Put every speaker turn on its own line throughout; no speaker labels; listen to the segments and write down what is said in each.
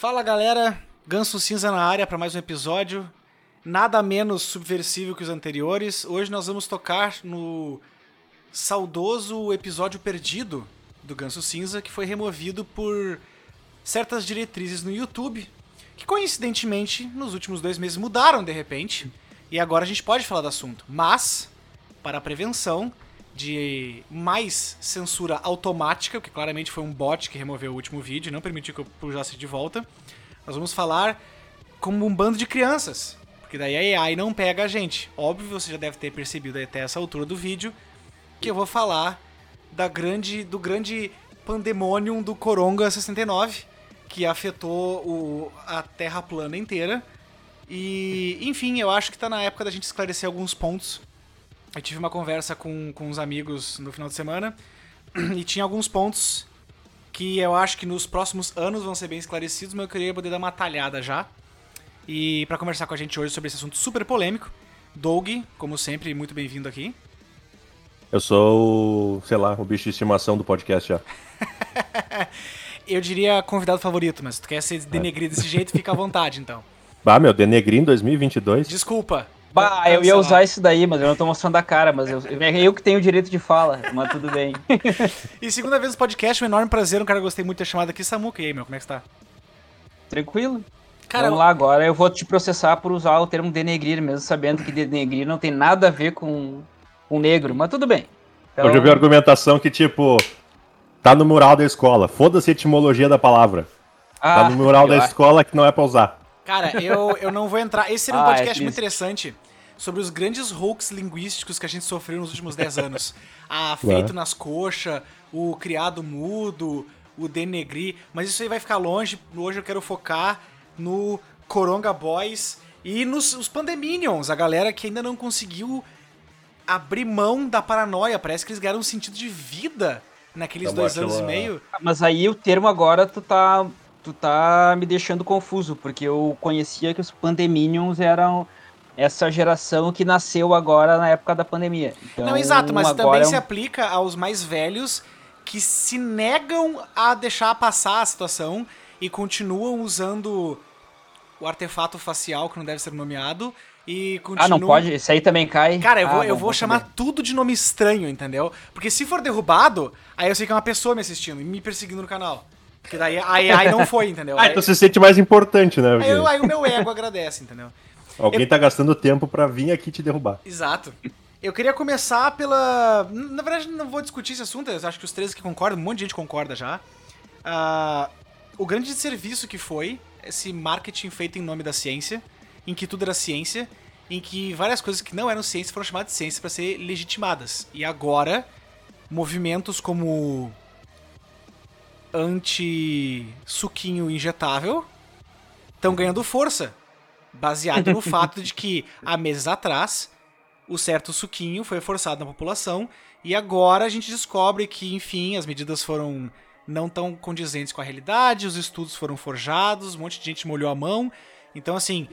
Fala galera, Ganso Cinza na área para mais um episódio. Nada menos subversivo que os anteriores. Hoje nós vamos tocar no saudoso episódio perdido do Ganso Cinza, que foi removido por certas diretrizes no YouTube, que coincidentemente nos últimos dois meses mudaram de repente. E agora a gente pode falar do assunto. Mas, para a prevenção de mais censura automática, porque claramente foi um bot que removeu o último vídeo não permitiu que eu puxasse de volta, nós vamos falar como um bando de crianças. Porque daí a AI não pega a gente. Óbvio, você já deve ter percebido até essa altura do vídeo que eu vou falar da grande, do grande pandemônio do Coronga 69, que afetou o, a Terra plana inteira. E, enfim, eu acho que tá na época da gente esclarecer alguns pontos. Eu tive uma conversa com, com uns amigos no final de semana e tinha alguns pontos que eu acho que nos próximos anos vão ser bem esclarecidos, mas eu queria poder dar uma talhada já. E para conversar com a gente hoje sobre esse assunto super polêmico, Doug, como sempre, muito bem-vindo aqui.
Eu sou, o, sei lá, o bicho de estimação do podcast já.
eu diria convidado favorito, mas se tu quer ser denegrido desse jeito, fica à vontade, então.
Bah, meu, denegri em 2022?
Desculpa.
Bah, eu ia usar isso daí, mas eu não tô mostrando a cara, mas eu, é eu que tenho o direito de fala, mas tudo bem.
e segunda vez no podcast, um enorme prazer, um cara que gostei muito de ter chamado aqui, Samuca. E aí, meu, como é que você tá?
Tranquilo. Cara, Vamos lá agora, eu vou te processar por usar o termo denegrir, mesmo sabendo que denegrir não tem nada a ver com, com negro, mas tudo bem.
Então... Hoje eu vi a argumentação que, tipo, tá no mural da escola, foda-se a etimologia da palavra. Tá ah, tá no mural da escola que não é pra usar.
Cara, eu, eu não vou entrar. Esse seria um ah, podcast é muito interessante sobre os grandes hoax linguísticos que a gente sofreu nos últimos 10 anos. A feito nas coxas, o criado mudo, o denegri. Mas isso aí vai ficar longe. Hoje eu quero focar no Coronga Boys e nos os Pandeminions, a galera que ainda não conseguiu abrir mão da paranoia. Parece que eles ganharam um sentido de vida naqueles tá dois anos e meio.
Mas aí o termo agora tu tá tu tá me deixando confuso, porque eu conhecia que os Pandeminions eram essa geração que nasceu agora na época da pandemia.
Então, Não, exato, mas também é um... se aplica aos mais velhos que se negam a deixar passar a situação e continuam usando o artefato facial que não deve ser nomeado e continuam...
Ah, não pode? Isso aí também cai?
Cara, eu
ah,
vou, eu vou chamar saber. tudo de nome estranho, entendeu? Porque se for derrubado, aí eu sei que é uma pessoa me assistindo e me perseguindo no canal. Porque daí a AI não foi, entendeu?
ah, então você se sente mais importante, né?
Aí, aí, o meu ego agradece, entendeu?
Alguém eu... tá gastando tempo para vir aqui te derrubar.
Exato. Eu queria começar pela. Na verdade, não vou discutir esse assunto, eu acho que os três que concordam, um monte de gente concorda já. Uh, o grande serviço que foi esse marketing feito em nome da ciência, em que tudo era ciência, em que várias coisas que não eram ciência foram chamadas de ciência para ser legitimadas. E agora, movimentos como anti-suquinho injetável estão ganhando força, baseado no fato de que há meses atrás o certo suquinho foi forçado na população e agora a gente descobre que, enfim, as medidas foram não tão condizentes com a realidade, os estudos foram forjados, um monte de gente molhou a mão. Então, assim,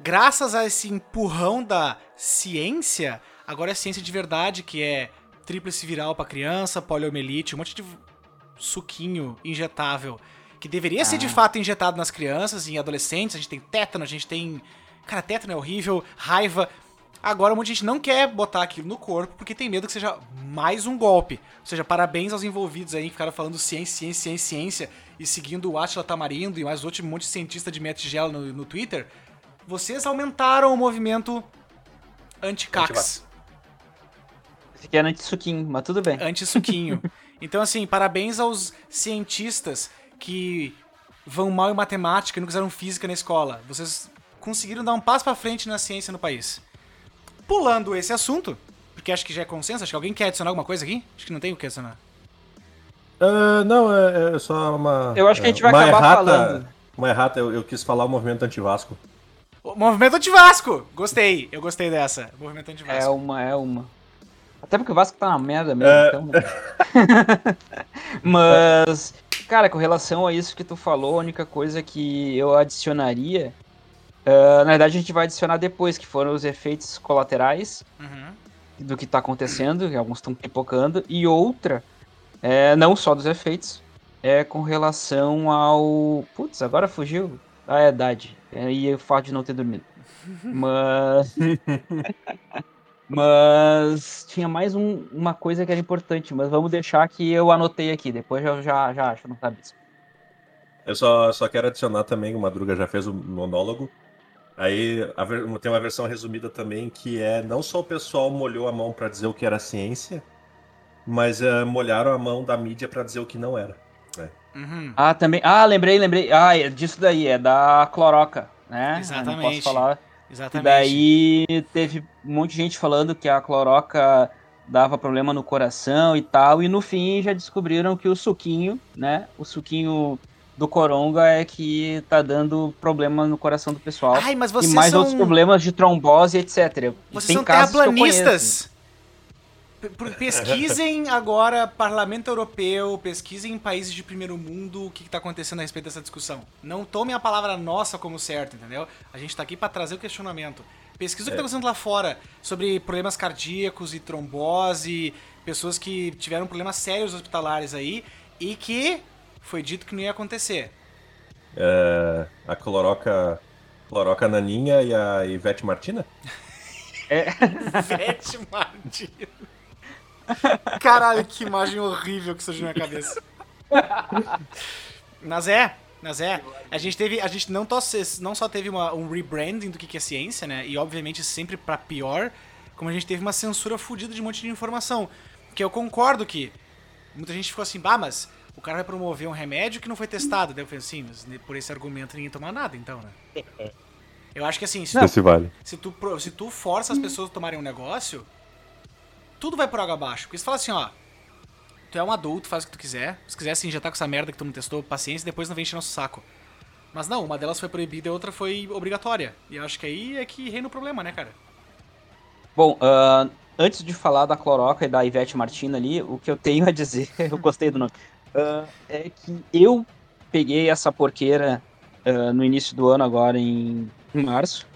graças a esse empurrão da ciência, agora é ciência de verdade, que é tríplice viral para criança, poliomielite, um monte de suquinho injetável que deveria ah. ser de ah. fato injetado nas crianças e adolescentes. A gente tem tétano, a gente tem. Cara, tétano é horrível, raiva. Agora, muita gente não quer botar aquilo no corpo porque tem medo que seja mais um golpe. Ou seja, parabéns aos envolvidos aí que ficaram falando ciência, ciência, ciência, ciência e seguindo o Atila Tamarindo e mais outro monte de cientista de metigela no, no Twitter. Vocês aumentaram o movimento anti-cax.
Esse aqui é anti-suquinho, mas tudo bem.
Anti-suquinho. Então, assim, parabéns aos cientistas que vão mal em matemática e não quiseram física na escola. Vocês conseguiram dar um passo para frente na ciência no país. Pulando esse assunto, porque acho que já é consenso, acho que alguém quer adicionar alguma coisa aqui? Acho que não tem o que adicionar.
Uh, não, é, é, só uma.
Eu acho que a gente vai acabar errata, falando.
Uma errata, eu, eu quis falar o movimento anti-Vasco.
O movimento anti-Vasco! Gostei, eu gostei dessa. Movimento anti-Vasco.
É uma, é uma. Até porque o Vasco tá uma merda mesmo, é... então. Mas, cara, com relação a isso que tu falou, a única coisa que eu adicionaria. Uh, na verdade, a gente vai adicionar depois, que foram os efeitos colaterais uhum. do que tá acontecendo, que alguns estão pipocando, e outra, é, não só dos efeitos, é com relação ao. Putz, agora fugiu a idade. E o fato de não ter dormido. Mas. mas tinha mais um, uma coisa que era importante, mas vamos deixar que eu anotei aqui, depois eu já, já acho, não sabe isso.
Eu só, só quero adicionar também, o Madruga já fez o monólogo. Aí a, tem uma versão resumida também que é não só o pessoal molhou a mão para dizer o que era ciência, mas uh, molharam a mão da mídia para dizer o que não era. Né?
Uhum. Ah, também. Ah, lembrei, lembrei. Ah, é disso daí, é da cloroca, né?
Exatamente.
Não posso falar.
Exatamente.
E daí teve um monte de gente falando que a cloroca dava problema no coração e tal, e no fim já descobriram que o suquinho, né? O suquinho do coronga é que tá dando problema no coração do pessoal.
Ai, mas vocês
e mais
são...
outros problemas de trombose, etc.
Vocês
Tem
são
casos
terraplanistas. Pesquisem agora Parlamento Europeu, pesquisem em países de primeiro mundo o que está acontecendo a respeito dessa discussão. Não tomem a palavra nossa como certo, entendeu? A gente está aqui para trazer o questionamento. Pesquisa o que está é. acontecendo lá fora sobre problemas cardíacos e trombose, pessoas que tiveram problemas sérios hospitalares aí e que foi dito que não ia acontecer.
É, a cloroca, cloroca Naninha e a Ivete Martina?
É. Ivete Martina. Caralho, que imagem horrível que surgiu na minha cabeça. Mas é, mas é. A gente teve. A gente não, não só teve uma, um rebranding do que é ciência, né? E obviamente sempre para pior, como a gente teve uma censura fodida de um monte de informação. Que eu concordo que. Muita gente ficou assim, bah, mas o cara vai promover um remédio que não foi testado. Daí eu falei assim, mas por esse argumento ninguém toma nada, então, né? Eu acho que assim, se,
tu, vale.
se, tu, se tu força as pessoas a tomarem um negócio, tudo vai por água abaixo. Porque você fala assim, ó. Tu é um adulto, faz o que tu quiser. Se quiser se injetar com essa merda que tu não testou, paciência, depois não vem encher nosso saco. Mas não, uma delas foi proibida e outra foi obrigatória. E acho que aí é que reina o problema, né, cara?
Bom, uh, antes de falar da Cloroca e da Ivete Martina ali, o que eu tenho a dizer, eu gostei do nome, uh, é que eu peguei essa porqueira uh, no início do ano, agora em março,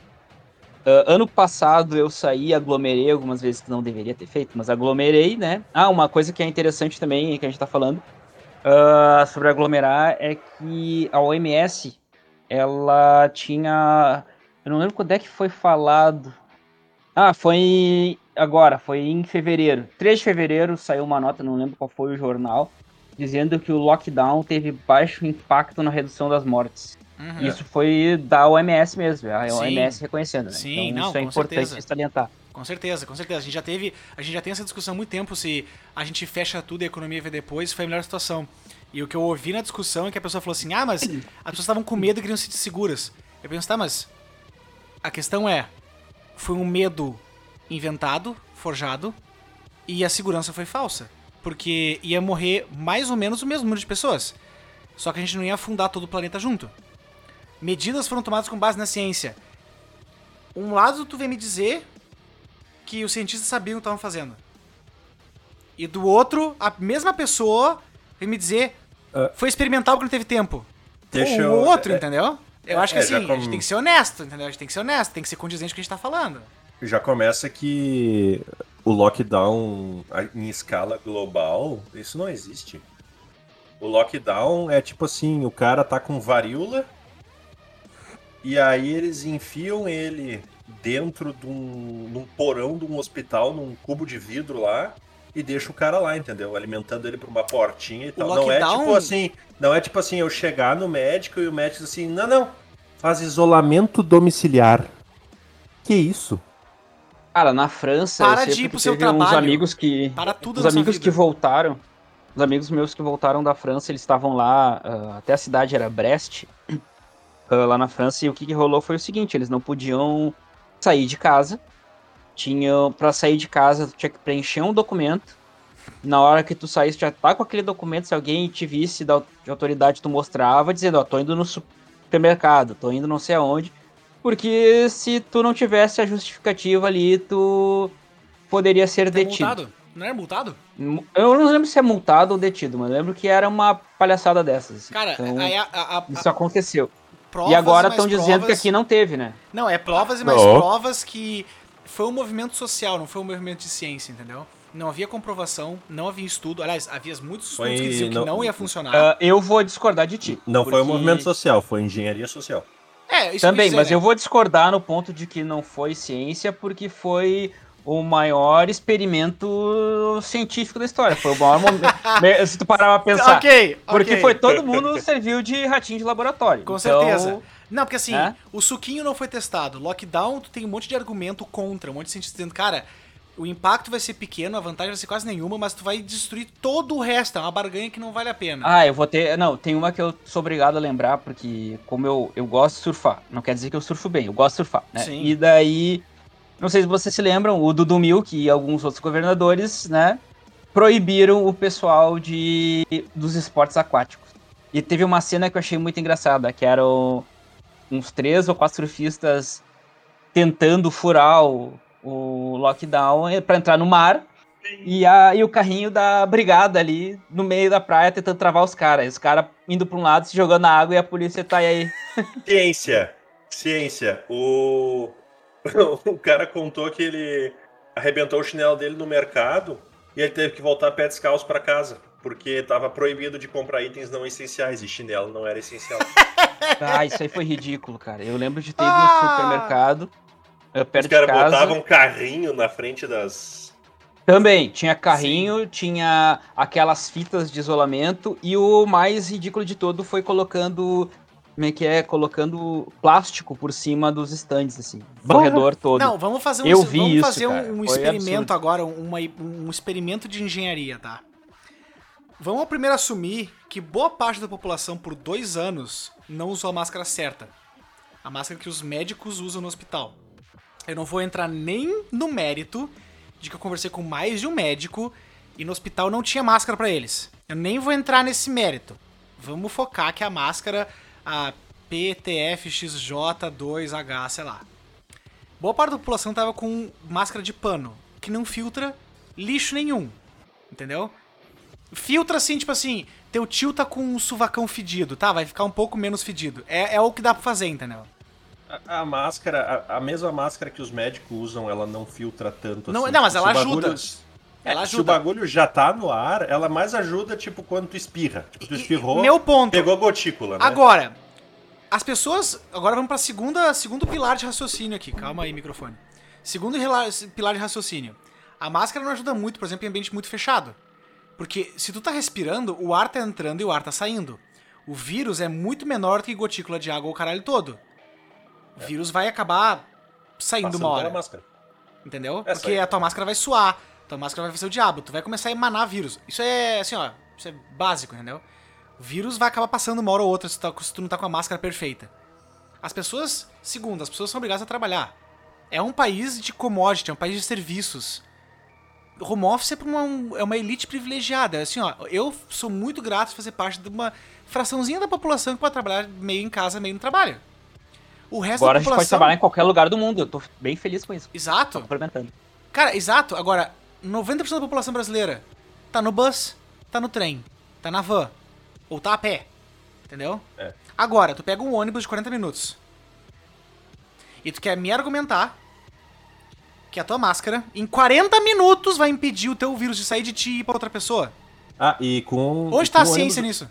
Uh, ano passado eu saí, aglomerei algumas vezes que não deveria ter feito, mas aglomerei, né? Ah, uma coisa que é interessante também, que a gente tá falando uh, sobre aglomerar, é que a OMS, ela tinha... Eu não lembro quando é que foi falado. Ah, foi agora, foi em fevereiro. 3 de fevereiro saiu uma nota, não lembro qual foi o jornal, dizendo que o lockdown teve baixo impacto na redução das mortes. Uhum. Isso foi da OMS mesmo, a Sim. OMS reconhecendo, né?
Sim,
então,
não,
isso é importante certeza. salientar.
Com certeza, com certeza. A gente já teve, a gente já tem essa discussão há muito tempo se a gente fecha tudo e a economia vem depois, foi a melhor situação. E o que eu ouvi na discussão é que a pessoa falou assim: "Ah, mas as pessoas estavam com medo e queriam se sentir seguras". Eu penso: "Tá, mas a questão é, foi um medo inventado, forjado, e a segurança foi falsa, porque ia morrer mais ou menos o mesmo número de pessoas. Só que a gente não ia afundar todo o planeta junto. Medidas foram tomadas com base na ciência. Um lado tu vem me dizer que os cientistas sabiam o que estavam fazendo. E do outro, a mesma pessoa vem me dizer uh, foi experimental porque não teve tempo. Deixa o eu, outro, é, entendeu? Eu acho que é, assim, com... a gente tem que ser honesto, entendeu? A gente tem que ser honesto, tem que ser condizente com o que a gente tá falando.
Já começa que o lockdown em escala global, isso não existe. O lockdown é tipo assim, o cara tá com varíola, e aí eles enfiam ele dentro de um, num porão de um hospital, num cubo de vidro lá, e deixa o cara lá, entendeu? Alimentando ele por uma portinha e tal. Não é tipo assim, não é tipo assim, eu chegar no médico e o médico diz assim, não, não, faz isolamento domiciliar. Que isso?
Cara, na França,
para de ir pro seu trabalho.
Uns amigos que,
para tudo
os amigos que voltaram, os amigos meus que voltaram da França, eles estavam lá, uh, até a cidade era Brest uh, lá na França. E o que, que rolou foi o seguinte: eles não podiam sair de casa. Tinham para sair de casa, tu tinha que preencher um documento. Na hora que tu saísse, já tá com aquele documento. Se alguém te visse da de autoridade, tu mostrava, dizendo: Ó, oh, tô indo no supermercado, tô indo não sei aonde. Porque se tu não tivesse a justificativa ali, tu poderia ser tá detido.
Multado? Não era multado?
Eu não lembro se é multado ou detido, mas lembro que era uma palhaçada dessas.
Cara, então, a, a, a,
isso aconteceu provas e agora estão dizendo que aqui não teve, né?
Não, é provas e mais não. provas que foi um movimento social, não foi um movimento de ciência, entendeu? não havia comprovação, não havia estudo. Aliás, havia muitos estudos
Foi-
que diziam que
não-
não ia funcionar.
Ah, eu vou discordar de ti.
Não foi o
porque-
movimento social, foi engenharia social.
é, isso
Também,
ia
mas
dizer,
eu
né?
vou discordar no ponto de que não foi ciência, porque foi o maior experimento científico da história. Foi o maior momento. Se tu parar pra pensar.
Ok,
Porque foi todo mundo serviu de ratinho de laboratório.
Com
Então,
certeza. Não, porque assim,
É?
o suquinho não foi testado. Lockdown, tu tem um monte de argumento contra, um monte de cientista dizendo, cara, o impacto vai ser pequeno, a vantagem vai ser quase nenhuma, mas tu vai destruir todo o resto. É uma barganha que não vale a pena.
Ah, eu vou ter. Não, tem uma que eu sou obrigado a lembrar, porque como eu, eu gosto de surfar, não quer dizer que eu surfo bem, eu gosto de surfar, né?
Sim.
E daí, não sei se vocês se lembram, o Dudu Milk e alguns outros governadores, né, proibiram o pessoal de dos esportes aquáticos. E teve uma cena que eu achei muito engraçada, que eram uns três ou quatro surfistas tentando furar o, o lockdown para entrar no mar. E, a, e o carrinho da brigada ali no meio da praia tentando travar os caras. Os caras indo pra um lado, se jogando na água e a polícia tá aí.
Ciência. Ciência. O... o cara contou que ele arrebentou o chinelo dele no mercado e ele teve que voltar pé descalço pra casa. Porque tava proibido de comprar itens não essenciais e chinelo não era essencial.
Ah, isso aí foi ridículo, cara. Eu lembro de ter ido
Ah!
no supermercado, eh,
Os
perto de
caras botavam um carrinho na frente das.
Também, tinha carrinho, tinha aquelas fitas de isolamento e o mais ridículo de todo foi colocando. Como é que é? Colocando plástico por cima dos estandes, assim.
Bom,
corredor todo.
Não, vamos fazer um,
Eu
vamos
vi isso,
fazer um-
cara.
um, experimento
absurdo.
agora, uma- um experimento de engenharia, tá? Vamos primeiro assumir que boa parte da população, por dois anos, não usou a máscara certa. A máscara que os médicos usam no hospital. Eu não vou entrar nem no mérito de que eu conversei com mais de um médico e no hospital não tinha máscara pra eles. Eu nem vou entrar nesse mérito. Vamos focar que a máscara, a PTFXJ2H, sei lá. Boa parte da população tava com máscara de pano, que não filtra lixo nenhum. Entendeu? Filtra assim, tipo assim, teu tio tá com um suvacão fedido, tá? Vai ficar um pouco menos fedido. É, é o que dá pra fazer, entendeu?
A, a máscara, a, a mesma máscara que os médicos usam, ela não filtra tanto
Não,
assim.
não, mas ela
bagulho-
ajuda. Ela
É, Se o
ajuda.
bagulho já tá no ar, ela mais ajuda, tipo, quando tu espirra. Tipo, tu espirrou,
Meu ponto.
pegou gotícula, né?
Agora, as pessoas. Agora vamos pra segunda, segundo pilar de raciocínio aqui. Calma aí, microfone. Segundo pilar de raciocínio. A máscara não ajuda muito, por exemplo, em ambiente muito fechado. Porque se tu tá respirando, o ar tá entrando e o ar tá saindo. O vírus é muito menor do que gotícula de água ou o caralho todo. O vírus vai acabar saindo
Passando
uma hora.
máscara.
Entendeu?
É,
Porque
sai.
a tua máscara vai suar, tua máscara vai fazer o diabo, tu vai começar a emanar vírus. Isso é assim, ó, isso é básico, entendeu? O vírus vai acabar passando uma hora ou outra se tu, tá- se tu não tá com a máscara perfeita. As pessoas, segundo, as pessoas são obrigadas a trabalhar. É um país de commodity, é um país de serviços. Home office é, uma, é uma elite privilegiada. Assim, ó, eu sou muito grato de fazer parte de uma fraçãozinha da população que pode trabalhar meio em casa, meio no trabalho. O resto
Agora
da
a gente
população.
pode trabalhar em qualquer lugar do mundo. Eu tô bem feliz com isso.
Exato.
complementando.
Cara, exato. Agora, 90% da população brasileira tá no bus, tá no trem, tá na van, ou tá a pé. Entendeu?
É.
Agora, tu pega um ônibus de 40 minutos e tu quer me argumentar que a tua máscara, em 40 minutos, vai impedir o teu vírus de sair de ti e ir pra outra pessoa.
Ah, e com.
Onde
e
tá a
com
ciência
ônibus-
nisso?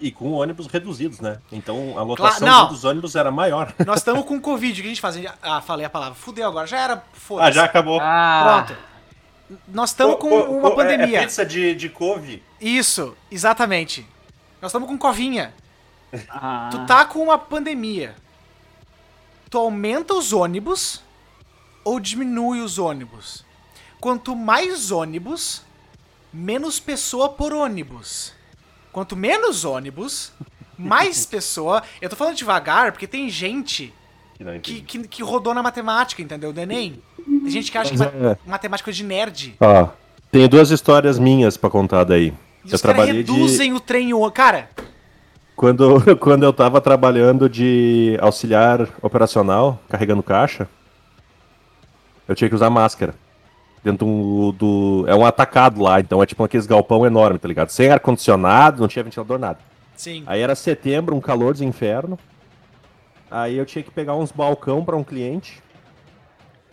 E com ônibus reduzidos, né? Então a lotação
não.
dos ônibus era maior.
Nós estamos com Covid, o que a gente faz? A Ah, falei a palavra. Fudeu agora, já era. Foda-se.
Ah, já acabou.
Ah,
Pronto. Nós estamos com
Co- co-
uma
co- é-
pandemia.
É, pizza de, de couve.
Isso, exatamente. Nós estamos com covinha.
ah,
Tu tá com uma pandemia. Tu aumenta os ônibus ou diminui os ônibus? Quanto mais ônibus, menos pessoa por ônibus. Quanto menos ônibus, mais pessoa. Eu tô falando devagar porque tem gente
Que não
que, que, que rodou na matemática, entendeu? Do Enem. Tem gente que acha que
Mas é.
matemática é de nerd.
Ó, tenho duas histórias minhas pra contar daí.
E
eu
os caras
trabalhei de.
reduzem o trem. Cara,
Quando, quando eu tava trabalhando de auxiliar operacional, carregando caixa, eu tinha que usar máscara. Dentro do, do- É um atacado lá, então é tipo aqueles galpão enorme, tá ligado? Sem ar-condicionado, não tinha ventilador, nada.
sim.
Aí era setembro, um calor dos inferno. Aí eu tinha que pegar uns balcão pra um cliente.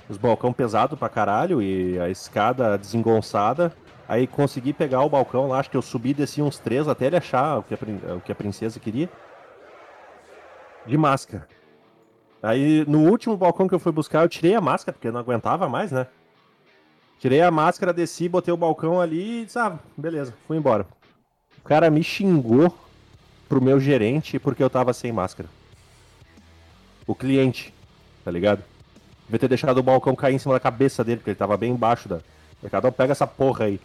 Os balcão pesado pra caralho e a escada desengonçada. Aí consegui pegar o balcão lá, acho que eu subi e desci uns três até ele achar o que a, o que a princesa queria. De máscara. Aí no último balcão que eu fui buscar, eu tirei a máscara, porque eu não aguentava mais, né? Tirei a máscara, desci, botei o balcão ali e disse, ah, beleza, fui embora. O cara me xingou pro meu gerente porque eu tava sem máscara. O cliente, tá ligado? Devia ter deixado o balcão cair em cima da cabeça dele, porque ele tava bem embaixo da. Um pega essa porra aí.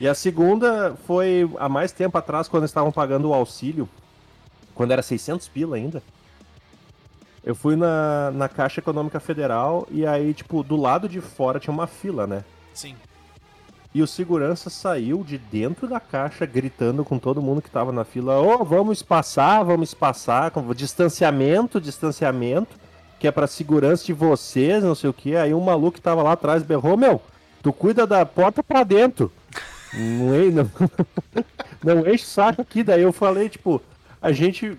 E a segunda foi há mais tempo atrás, quando estavam pagando o auxílio, quando era 600 pila ainda. Eu fui na, na Caixa Econômica Federal e aí, tipo, do lado de fora tinha uma fila, né?
Sim.
E o segurança saiu de dentro da caixa gritando com todo mundo que tava na fila: Ô, oh, vamos passar, vamos passar, com distanciamento, distanciamento, que é pra segurança de vocês, não sei o que. Aí um maluco que tava lá atrás berrou: Meu, tu cuida da porta pra dentro. Não, não, não enche o saco aqui. Daí eu falei: Tipo, a gente.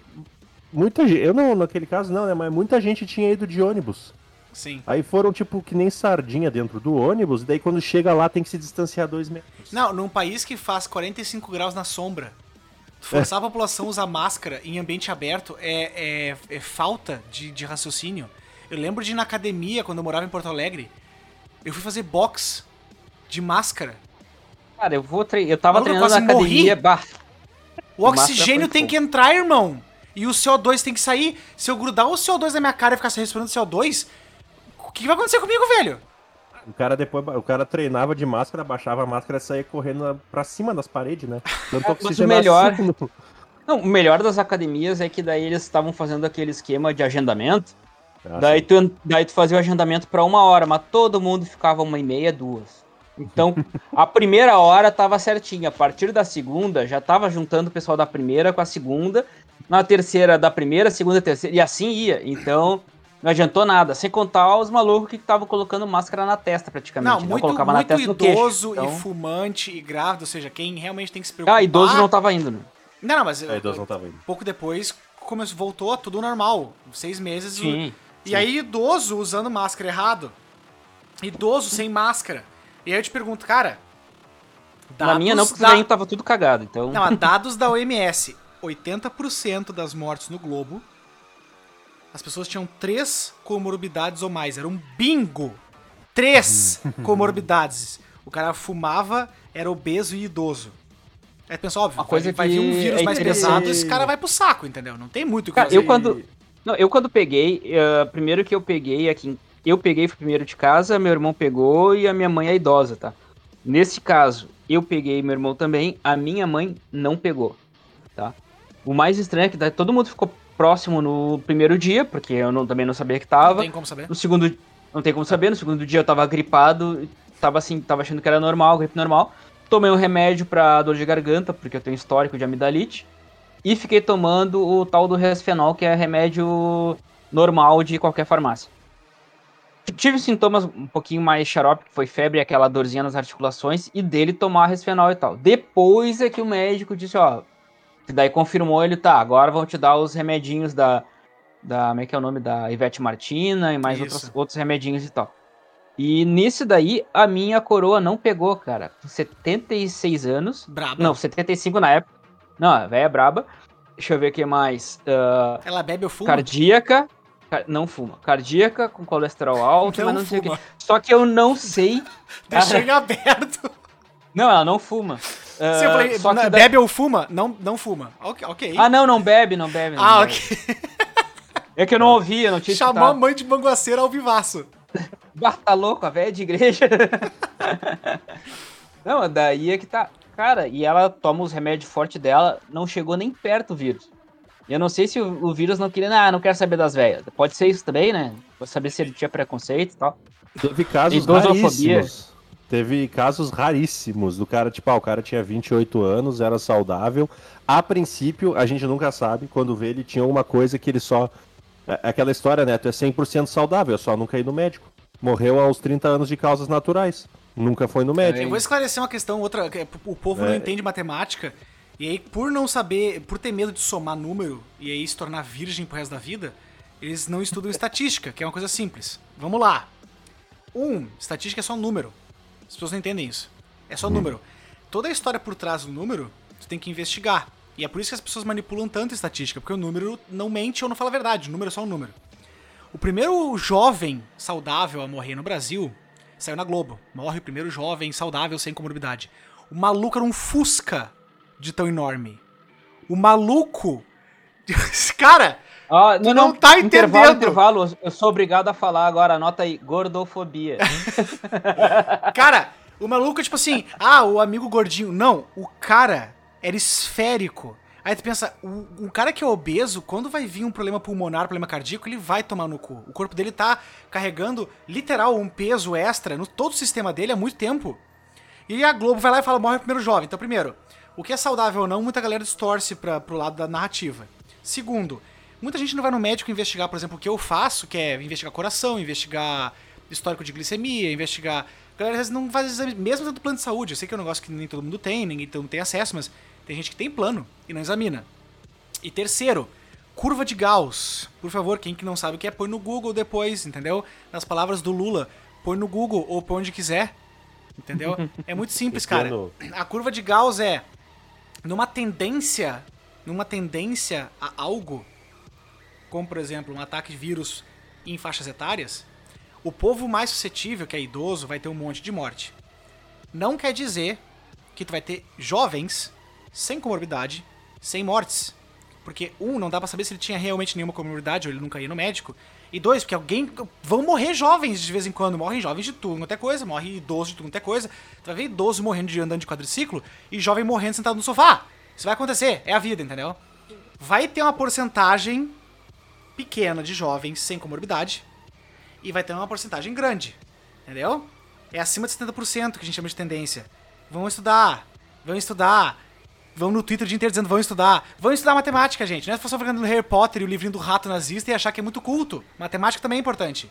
Muita gente. Eu não, naquele caso não, né? Mas muita gente tinha ido de ônibus.
Sim.
Aí foram, tipo, que nem sardinha dentro do ônibus, e daí quando chega lá tem que se distanciar dois metros.
Não, num país que faz 45 graus na sombra, forçar é. a população a usar máscara em ambiente aberto é, é, é falta de, de, raciocínio. Eu lembro de ir na academia, quando eu morava em Porto Alegre, eu fui fazer box de máscara.
Cara, eu vou tre... Eu tava treinando na academia. Bah.
O oxigênio tem que entrar, irmão. E o CO2 tem que sair. Se eu grudar o CO2 na minha cara e ficar respirando CO2, o que vai acontecer comigo, velho?
O cara depois, o cara treinava de máscara, baixava a máscara e saía correndo pra cima das paredes, né?
Tanto Mas o melhor... Assim, Não, o melhor das academias é que daí eles estavam fazendo aquele esquema de agendamento. Ah, daí, tu, daí tu fazia o agendamento para uma hora, mas todo mundo ficava uma e meia, duas. Então, a primeira hora tava certinha. A partir da segunda, já tava juntando o pessoal da primeira com a segunda. Na terceira, da primeira, segunda, terceira. E assim ia. Então, não adiantou nada. Sem contar os malucos que estavam colocando máscara na testa, praticamente.
Não, né? muito, colocava muito na testa idoso então... e fumante e grávido, ou seja, quem realmente tem que se preocupar.
Ah, idoso não tava indo, né?
Não, não, mas.
É, idoso não tava indo.
Pouco depois começou, voltou tudo normal. Seis meses.
Sim.
E sim. aí, idoso usando máscara errado. Idoso sem máscara. E aí eu te pergunto, cara.
Na minha não, porque da... tava tudo cagado, então.
Não, dados da OMS: 80% das mortes no globo as pessoas tinham três comorbidades ou mais. Era um bingo! Três comorbidades. O cara fumava, era obeso e idoso. Aí pensa, óbvio,
Uma coisa
vai, vir um vírus é mais pesado e esse cara vai pro saco, entendeu? Não tem muito o que
cara, fazer. Eu quando, não, eu quando peguei, uh, primeiro que eu peguei aqui, eu peguei primeiro de casa, meu irmão pegou e a minha mãe é idosa, tá? Nesse caso, eu peguei meu irmão também, a minha mãe não pegou, tá? O mais estranho é que todo mundo ficou próximo no primeiro dia, porque eu não, também não sabia que tava. Não
tem como saber.
No segundo, não tem como saber. No segundo dia eu tava gripado, tava assim, tava achando que era normal, gripe normal. Tomei um remédio pra dor de garganta, porque eu tenho histórico de amidalite. E fiquei tomando o tal do resfenol, que é remédio normal de qualquer farmácia. Tive sintomas um pouquinho mais xarope, que foi febre, aquela dorzinha nas articulações, e dele tomar resfenol e tal. Depois é que o médico disse, ó, que daí confirmou ele, tá, agora vão te dar os remedinhos da. da como é que é o nome? Da Ivete Martina e mais outros, outros remedinhos e tal. E nisso daí, a minha coroa não pegou, cara. Com 76 anos.
Braba.
Não, 75 na época. Não, a velha é braba. Deixa eu ver o que mais. Uh,
Ela bebe ou fuma?
Cardíaca. Não fuma. Cardíaca, com colesterol alto, não mas não fuma. sei o que. Só que eu não sei.
Deixa em aberto.
Não, ela não fuma.
Uh, eu falei, só que bebe da... ou fuma? Não, não fuma. Ok, ok.
Ah, não, não bebe, não bebe. Não
ah,
bebe.
ok.
É que eu não ouvia, não tinha
Chamou a mãe de banguaceira ao vivaço.
bah, tá louco, a velha de igreja. não, daí é que tá. Cara, e ela toma os remédios fortes dela, não chegou nem perto do vírus. Eu não sei se o, o vírus não queria, ah, não quero saber das velhas. Pode ser isso também, né? Vou saber se ele tinha preconceito e tal.
Teve casos raríssimos. Teve casos raríssimos do cara, tipo, ah, o cara tinha 28 anos, era saudável. A princípio, a gente nunca sabe, quando vê ele tinha uma coisa que ele só. É, é aquela história, né? Tu é 100% saudável, é só nunca ir no médico. Morreu aos 30 anos de causas naturais. Nunca foi no médico.
Eu vou esclarecer uma questão, outra. O povo é. não entende matemática. E aí, por não saber, por ter medo de somar número e aí se tornar virgem pro resto da vida, eles não estudam estatística, que é uma coisa simples. Vamos lá. Um, estatística é só um número. As pessoas não entendem isso. É só número. Toda a história por trás do número, tu tem que investigar. E é por isso que as pessoas manipulam tanto a estatística, porque o número não mente ou não fala a verdade. O número é só um número. O primeiro jovem saudável a morrer no Brasil saiu na Globo. Morre o primeiro jovem saudável sem comorbidade. O maluco era um Fusca de tão enorme. O maluco. Cara,
Ah,
Tu não tá
Intervalo,
entendendo.
intervalo. Eu sou obrigado a falar agora. Anota aí. Gordofobia.
Cara, o maluco é tipo assim, ah, o amigo gordinho. Não, o cara era esférico. Aí tu pensa, o, o cara que é obeso, quando vai vir um problema pulmonar, problema cardíaco, ele vai tomar no cu. O corpo dele tá carregando, literal, um peso extra no todo o sistema dele há muito tempo. E a Globo vai lá e fala, morre o primeiro jovem. Então, primeiro, o que é saudável ou não, muita galera distorce pra, pro lado da narrativa. Segundo, muita gente não vai no médico investigar, por exemplo, o que eu faço, que é investigar coração, investigar histórico de glicemia, investigar. A galera às vezes não faz exame, mesmo dentro do plano de saúde. Eu sei que é um negócio que nem todo mundo tem, ninguém todo mundo tem acesso, mas tem gente que tem plano e não examina. E terceiro, curva de Gauss. Por favor, quem que não sabe o que é, põe no Google depois, entendeu? Nas palavras do Lula, põe no Google ou põe onde quiser. Entendeu? É muito simples, cara. A curva de Gauss é numa tendência, numa tendência a algo, como por exemplo, um ataque de vírus em faixas etárias, o povo mais suscetível, que é idoso, vai ter um monte de morte. Não quer dizer que tu vai ter jovens sem comorbidade, sem mortes. Porque, um, não dá pra saber se ele tinha realmente nenhuma comorbidade ou ele nunca ia no médico. E dois, porque alguém. Vão morrer jovens de vez em quando. Morrem jovens de tudo, quanto é coisa. Morre idoso de tudo, quanto é coisa. Tu vai ver idoso morrendo de andando de quadriciclo e jovem morrendo sentado no sofá. Isso vai acontecer. É a vida, entendeu? Vai ter uma porcentagem pequena de jovens sem comorbidade e vai ter uma porcentagem grande. Entendeu? É acima de 70% que a gente chama de tendência. Vão estudar, vão estudar. Vão no Twitter o dia inteiro dizendo vão estudar. Vão estudar matemática, gente. Não é só ficar no Harry Potter e o livrinho do rato nazista e achar que é muito culto. Matemática também é importante.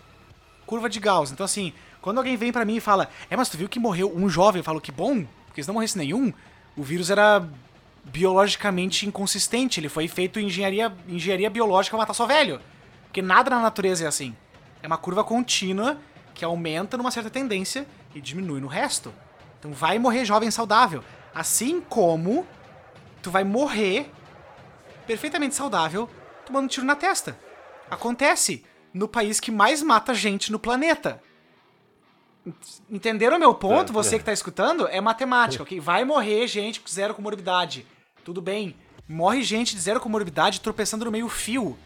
Curva de Gauss. Então, assim, quando alguém vem pra mim e fala, é, mas tu viu que morreu um jovem? Eu falo, que bom, porque se não morresse nenhum, o vírus era biologicamente inconsistente. Ele foi feito em engenharia, engenharia biológica pra matar só velho. Porque nada na natureza é assim. É uma curva contínua que aumenta numa certa tendência e diminui no resto. Então vai morrer jovem saudável. Assim como tu vai morrer perfeitamente saudável tomando um tiro na testa. Acontece no país que mais mata gente no planeta. Entenderam o meu ponto? Você que tá escutando? É matemática, ok? Vai morrer gente com zero comorbidade. Tudo bem. Morre gente de zero comorbidade tropeçando no meio fio.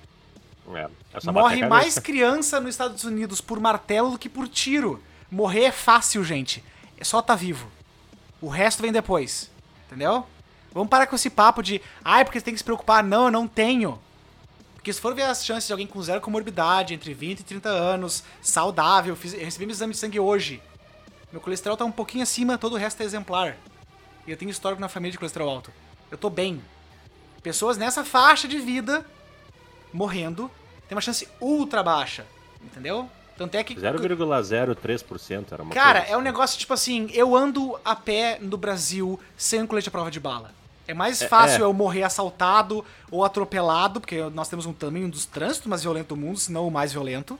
É,
Morre mais criança nos Estados Unidos por martelo do que por tiro. Morrer é fácil, gente. É só tá vivo. O resto vem depois. Entendeu? Vamos parar com esse papo de, ai, porque você tem que se preocupar. Não, eu não tenho. Porque se for ver as chances de alguém com zero comorbidade, entre 20 e 30 anos, saudável, fiz, eu recebi meu exame de sangue hoje. Meu colesterol tá um pouquinho acima, todo o resto é exemplar. E eu tenho histórico na família de colesterol alto. Eu tô bem. Pessoas nessa faixa de vida morrendo tem uma chance ultra baixa. Entendeu? Tanto é que.
0,03% era uma
Cara,
coisa
é um negócio tipo assim, eu ando a pé no Brasil sem um colete à prova de bala. É mais fácil
é.
eu morrer assaltado ou atropelado, porque nós temos um também um dos trânsitos mais violentos do mundo, se não o mais violento,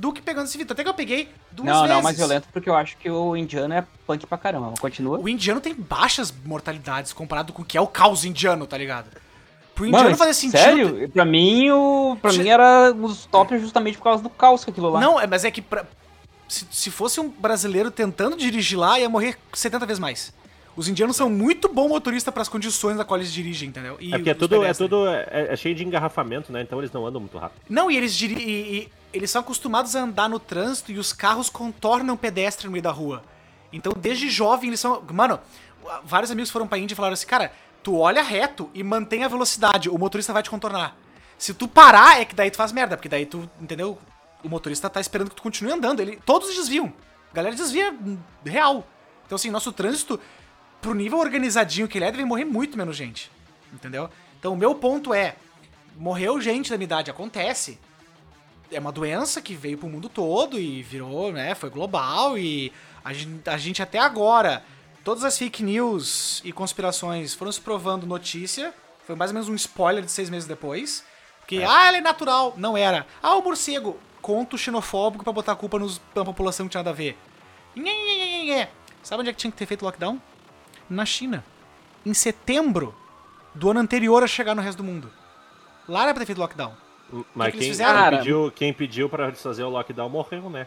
do que pegando esse vídeo. Até que eu peguei duas
Não,
vezes.
não, mais violento porque eu acho que o indiano é punk pra caramba. Continua.
O indiano tem baixas mortalidades comparado com o que é o caos indiano, tá ligado? Pro
Mano,
indiano fazer sentido.
Sério? Pra mim, o... pra mim era os tops justamente por causa do caos que aquilo lá.
Não, é- mas é que pra- se, se fosse um brasileiro tentando dirigir lá, ia morrer 70 vezes mais. Os indianos são muito bom motorista para as condições na qual eles dirigem, entendeu? E
É porque é tudo, é tudo é, é cheio de engarrafamento, né? Então eles não andam muito rápido.
Não, e eles diri e eles são acostumados a andar no trânsito e os carros contornam pedestre no meio da rua. Então, desde jovem, eles são. Mano, vários amigos foram pra Índia e falaram assim, cara, tu olha reto e mantém a velocidade, o motorista vai te contornar. Se tu parar, é que daí tu faz merda, porque daí tu, entendeu? O motorista tá esperando que tu continue andando. Ele, todos desviam. A galera desvia hum, real. Então, assim, nosso trânsito, pro nível organizadinho que ele é, deve morrer muito menos gente. Entendeu? Então, o meu ponto é: morreu gente da minha idade, acontece é uma doença que veio pro mundo todo e virou, né, foi global e a gente, a gente até agora, todas as fake news e conspirações foram se provando notícia, foi mais ou menos um spoiler de seis meses depois, que, ah, ela é natural, não era. Ah, o morcego, conto xenofóbico pra botar a culpa nos, na população que tinha nada a ver. Nhê, nhê, nhê. Sabe onde é que tinha que ter feito lockdown? Na China. Em setembro do ano anterior a chegar no resto do mundo. Lá era pra ter feito lockdown.
Mas
que
quem, pediu, quem pediu pra desfazer o lockdown morreu, né?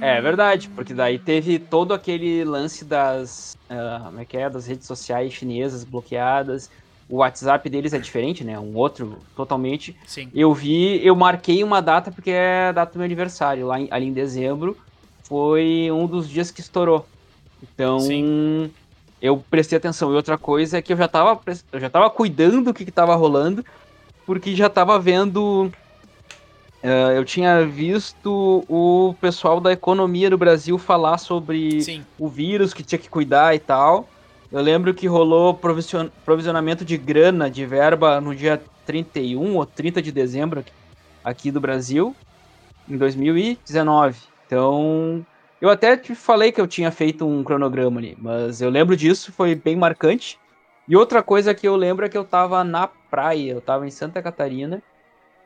É verdade, porque daí teve todo aquele lance das. ah, como é que é? Das redes sociais chinesas bloqueadas. O WhatsApp deles é diferente, né? Um outro totalmente.
Sim.
Eu vi, eu marquei uma data porque é a data do meu aniversário, lá em, ali em dezembro. Foi um dos dias que estourou. Então,
Sim.
eu prestei atenção. E outra coisa é que eu já tava, eu já tava cuidando do que, que tava rolando, porque já tava vendo. eh, eu tinha visto o pessoal da economia do Brasil falar sobre
Sim.
o vírus que tinha que cuidar e tal. Eu lembro que rolou provision- provisionamento de grana, de verba, no dia 31 ou 30 de dezembro aqui- aqui do Brasil, em 2019. Então, eu até te falei que eu tinha feito um cronograma ali, mas eu lembro disso, foi bem marcante. E outra coisa que eu lembro é que eu tava na praia, eu tava em Santa Catarina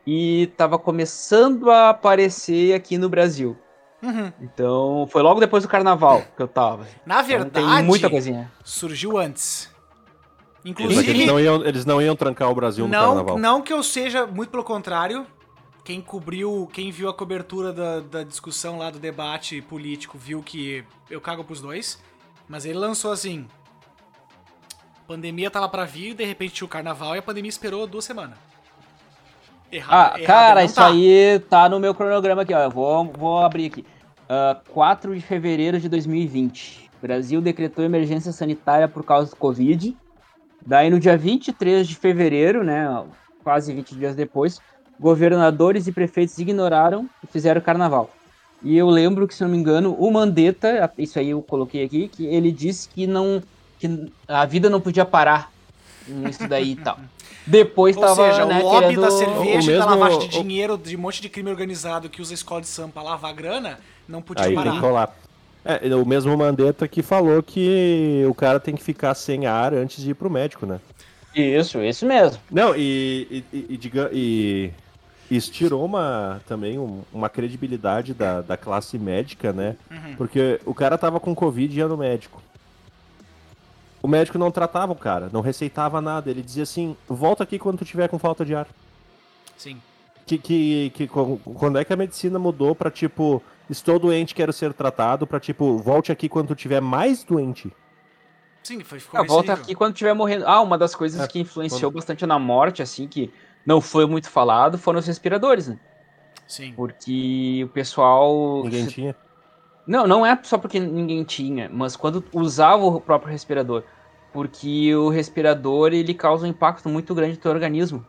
e tava começando a aparecer aqui no Brasil.
Uhum.
Então, foi logo depois do carnaval que eu tava.
Na
Então,
verdade,
tem muita coisinha.
surgiu antes.
Eles,
Inclusive,
eles não iam, eles não iam trancar o Brasil no
não,
carnaval.
não que eu seja, muito pelo contrário. Quem cobriu, quem viu a cobertura da, da discussão lá do debate político viu que eu cago pros dois. Mas ele lançou assim: pandemia tava pra vir, de repente tinha o carnaval e a pandemia esperou duas semanas. Errado,
Ah,
errado
cara, isso
tá.
aí tá no meu cronograma aqui, ó. Eu vou, vou abrir aqui. Ah, 4 de fevereiro de 2020. Brasil decretou emergência sanitária por causa do Covid. Daí no dia 23 de fevereiro, né, quase 20 dias depois, governadores e prefeitos ignoraram e fizeram carnaval. E eu lembro que, se não me engano, o Mandetta, isso aí eu coloquei aqui, que ele disse que não que a vida não podia parar nisso daí e tal. Depois
Ou
tava,
seja,
né,
o lobby
querendo...
da cerveja e da
mesmo-
lavagem de dinheiro de um monte de crime organizado que usa a escola de samba pra lavar grana, não podia
Aí
parar.
É, o mesmo Mandetta que falou que o cara tem que ficar sem ar antes de ir pro médico, né?
Isso, isso mesmo.
Não, e, e, e, e diga- e isso tirou uma, também um- uma credibilidade da, da classe médica, né?
Uhum.
Porque o cara tava com Covid e ia no médico. O médico não tratava o cara, não receitava nada. Ele dizia assim: volta aqui quando tu tiver com falta de ar.
Sim.
Que, que, que, quando é que a medicina mudou pra tipo, estou doente, quero ser tratado, pra tipo, volte aqui quando tu tiver mais doente?
Sim, foi, ficou
Ah, volta
nível.
aqui quando estiver morrendo. Ah, uma das coisas
É,
que influenciou bastante na morte, assim, que não foi muito falado, foram os respiradores, né?
Sim.
Porque o pessoal.
Ninguém tinha.
Não, não é só porque ninguém tinha, mas quando usava o próprio respirador. Porque o respirador ele causa um impacto muito grande no teu organismo.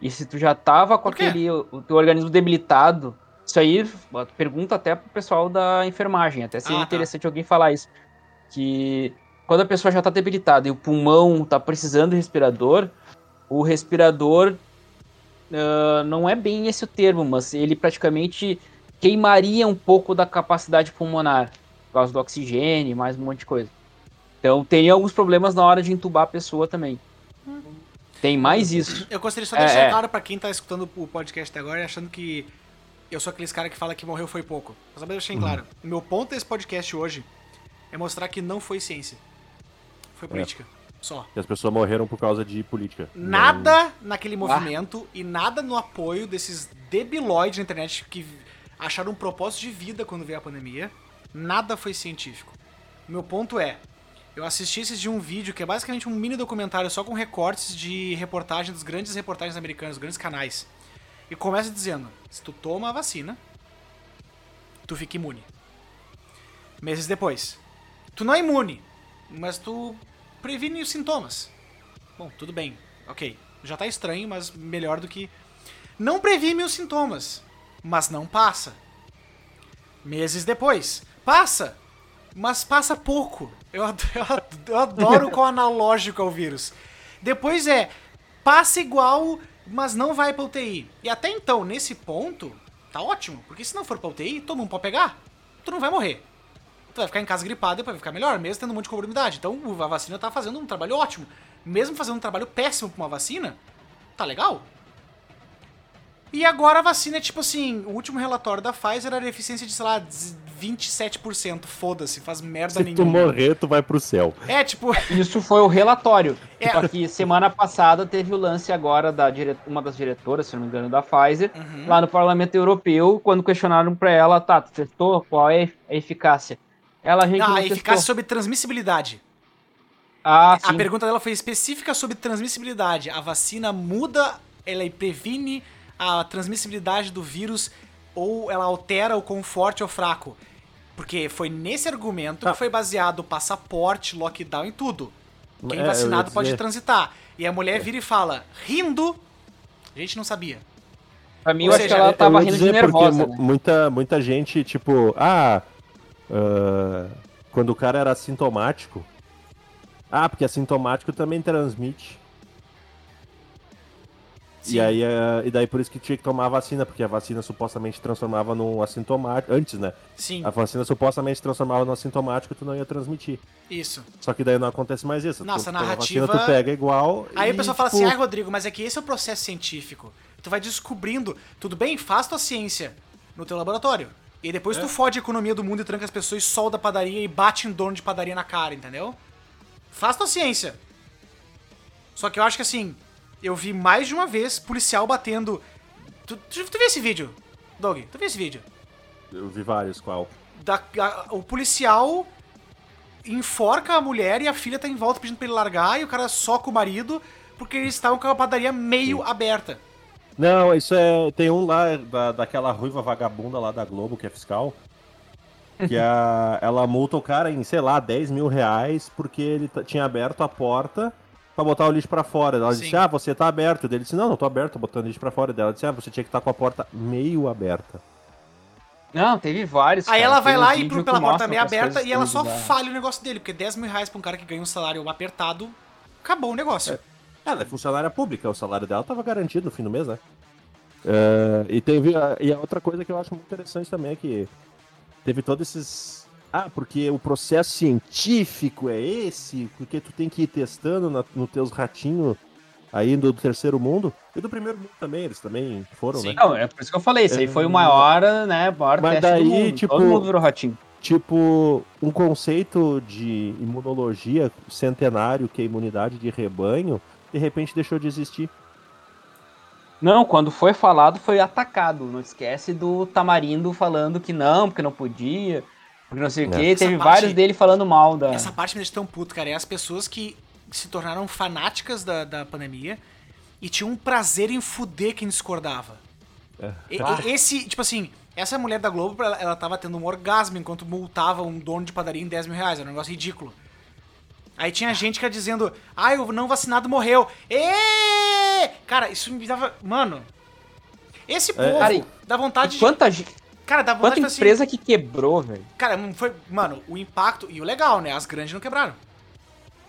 E se tu já tava com aquele o teu organismo debilitado, isso aí pergunta até pro pessoal da enfermagem, até seria
Ah, tá.
interessante alguém falar isso. Que quando a pessoa já tá debilitada e o pulmão tá precisando de respirador, o respirador ah, não é bem esse o termo, mas ele praticamente queimaria um pouco da capacidade pulmonar, por causa do oxigênio e mais um monte de coisa. Então teria alguns problemas na hora de entubar a pessoa também. Tem mais isso.
Eu gostaria só
É,
de deixar
é.
claro pra quem tá escutando o podcast até agora e achando que eu sou aqueles cara que fala que morreu foi pouco. Só pra deixar
Uhum.
claro. O meu ponto desse podcast hoje é mostrar que não foi ciência.
É.
Foi política. Só.
Que as pessoas morreram por causa de política.
Nada naquele movimento e nada no apoio desses debilóides na internet que acharam um propósito de vida quando veio a pandemia. Nada foi científico. Meu ponto é, eu assisti esses de um vídeo que é basicamente um mini documentário só com recortes de reportagem dos grandes reportagens americanas, dos grandes canais. E começa dizendo: se tu toma a vacina, tu fica imune. Meses depois, tu não é imune, mas tu previne os sintomas. Bom, tudo bem, ok. Já tá estranho, mas melhor do que. Não previne os sintomas, mas não passa. Meses depois, passa, mas passa pouco. Eu, ad- eu ad- eu adoro qual analógico é o vírus. Depois é, passa igual, mas não vai pra UTI. E até então, nesse ponto, tá ótimo, porque se não for pra UTI, todo mundo pode pegar. Tu não vai morrer. Tu vai ficar em casa gripado e vai ficar melhor, mesmo tendo um monte de comorbidade. Então a vacina tá fazendo um trabalho ótimo. Mesmo fazendo um trabalho péssimo pra uma vacina, tá legal. E agora a vacina é tipo assim, o último relatório da Pfizer era eficiência de, sei lá, 27%. Foda-se, faz merda
Se
nenhuma.
tu morrer, tu vai pro céu.
É, tipo,
Isso foi o relatório.
É.
Tipo, aqui, semana passada teve o lance agora da dire... uma das diretoras, se não me engano, da Pfizer,
Uhum.
lá no Parlamento Europeu, quando questionaram pra ela, tá, tu testou? Qual é a eficácia? Ela, a gente
ah,
não
a eficácia sobre transmissibilidade.
Ah,
A
sim.
pergunta dela foi específica sobre transmissibilidade. A vacina muda, ela previne a transmissibilidade do vírus ou ela altera o quão forte ou fraco? Porque foi nesse argumento
Tá.
que foi baseado o passaporte, lockdown e tudo. Quem
É,
vacinado pode transitar. E a mulher vira e fala, rindo, a gente não sabia.
Pra mim,
Ou
eu acho
seja,
que ela tava rindo de nervosa, né?
muita, muita gente, tipo, ah, ah, quando o cara era assintomático. Ah, porque assintomático também transmite.
Sim.
E aí, ah, e daí por isso que tinha que tomar a vacina, porque a vacina supostamente transformava num assintomático. Antes, né?
Sim,
A vacina supostamente transformava no assintomático e tu não ia transmitir.
isso.
Só que daí não acontece mais isso.
Nossa,
tu,
a narrativa-
vacina, tu pega igual.
Aí
e,
o pessoal fala
tipo,
assim, ai Rodrigo, mas é que esse é o processo científico. Tu vai descobrindo, tudo bem, faz tua ciência no teu laboratório. E depois
É.
tu fode a economia do mundo e tranca as pessoas solda a padaria e bate em dono de padaria na cara, entendeu? Faz tua ciência. Só que eu acho que assim, eu vi mais de uma vez policial batendo. Tu, tu, tu viu esse vídeo, Doug? Tu viu esse vídeo?
Eu vi vários, qual?
Da- a- o policial enforca a mulher e a filha tá em volta pedindo pra ele largar e o cara soca o marido porque eles estavam com a padaria meio aberta.
Não, isso é. Tem um lá da, daquela ruiva vagabunda lá da Globo, que é fiscal. Que a, ela multa o cara em, sei lá, 10 mil reais porque ele tinha aberto a porta pra botar o lixo pra fora. Ela
Sim.
disse, ah, você tá aberto. Ele disse, não, não tô aberto, tô botando lixo pra fora. Ela disse, ah, você tinha que estar com a porta meio aberta.
Não, teve vários.
Aí
cara.
ela vai
Tem um
lá e
vídeo
pro- pela porta meio aberta e ela só
dá.
falha o negócio dele, porque 10 mil reais pra um cara que ganha um salário apertado, acabou o negócio.
Ela é funcionária pública, o salário dela tava garantido no fim do mês, né? É, e teve a, e a outra coisa que eu acho muito interessante também é que teve todos esses. Ah, porque o processo científico é esse, porque tu tem que ir testando na, nos teus ratinhos aí do terceiro mundo. E do primeiro mundo também, eles também foram,
Sim.
né?
Não, é por isso que eu falei, isso aí foi o maior, né, maior
Mas
teste
daí,
do mundo.
tipo,
Todo mundo virou ratinho.
Tipo, um conceito de imunologia centenário, que é a imunidade de rebanho, de repente deixou de existir.
Não, quando foi falado, foi atacado. Não esquece do Tamarindo falando que não, porque não podia, porque não sei o
É.
quê. Teve
parte-
vários dele falando mal da.
Essa parte me deixa tão puto, cara. É as pessoas que se tornaram fanáticas da, da pandemia e tinham um prazer em fuder quem discordava.
É.
E- e- esse, tipo assim, essa mulher da Globo, ela, ela tava tendo um orgasmo enquanto multava um dono de padaria em 10 mil reais. Era um negócio ridículo. Aí tinha gente que ia dizendo, ah, o não vacinado morreu. Ê! Cara, isso me dava. Mano. Esse povo
Cara, e-
dá vontade de.
Quanta, ge-
Cara, dá vontade
quanta
assim.
empresa que quebrou, velho.
Cara, foi. Mano, o impacto. E o legal, né? As grandes não quebraram.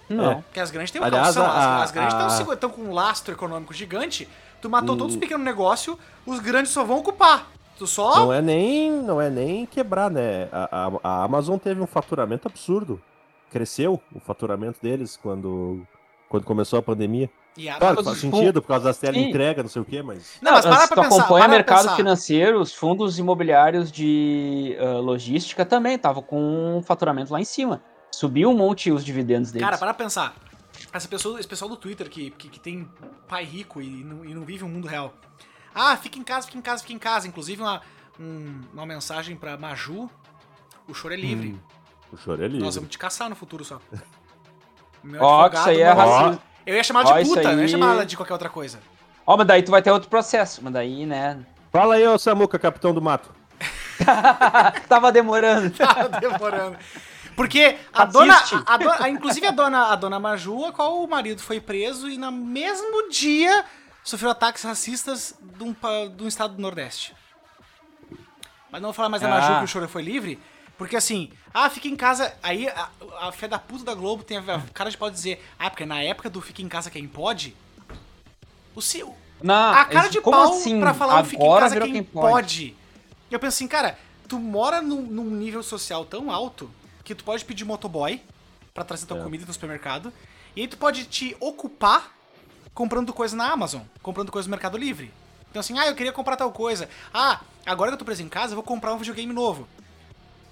Não.
Porque as grandes têm um
Aliás,
calção, as,
a-
as grandes
a-
estão com um lastro econômico gigante. Tu matou todos os pequenos negócios, os grandes só vão ocupar. Tu só.
Não é nem, não é nem quebrar, né? A, a- a Amazon teve um faturamento absurdo. Cresceu o faturamento deles quando, quando começou a pandemia.
E a-
Claro faz sentido por causa das
Sim.
teleentrega, não sei o quê, mas.
Não, mas para
se
pra
tu
pensar.
acompanha
para
mercado
pensar.
financeiro, os fundos imobiliários de ah, logística também estavam com um faturamento lá em cima. Subiu um monte os dividendos deles.
Cara, para pensar. Essa pessoa, esse pessoal do Twitter que, que, que tem pai rico e não, e não vive um mundo real. Ah, fica em casa, fica em casa, fica em casa. Inclusive uma, um- uma mensagem pra Maju. O choro é livre.
Hum, o choro é livre.
Nós vamos te caçar no futuro só. Meu
Ó, que isso aí é racismo.
Eu ia chamar
Ó,
de puta, não ia
aí-
chamar ela de qualquer outra coisa.
Ó, mas daí tu vai ter outro processo. Mas daí, né?
Fala aí, ô Samuca, capitão do mato.
Tava demorando.
Tá demorando. Porque a dona, a, dona- inclusive a dona, a dona Maju, a qual o marido foi preso e no mesmo dia sofreu ataques racistas de um, de um estado do Nordeste. Mas não vou falar mais da Maju
Ah.
que o choro foi livre, porque assim, ah, fica em casa, aí a, a fé da puta da Globo tem a, a cara de pode dizer, ah, porque na época do fica em casa quem pode, o seu,
Não,
a cara de pau
assim?
pra falar o fica em
Agora
casa
virou
quem, pode. E eu penso assim, cara, tu mora num, num nível social tão alto que tu pode pedir motoboy pra trazer tua
É.
comida no supermercado. E aí tu pode te ocupar comprando coisa na Amazon, comprando coisa no Mercado Livre. Então assim, ah, eu queria comprar tal coisa. Ah, agora que eu tô preso em casa, eu vou comprar um videogame novo.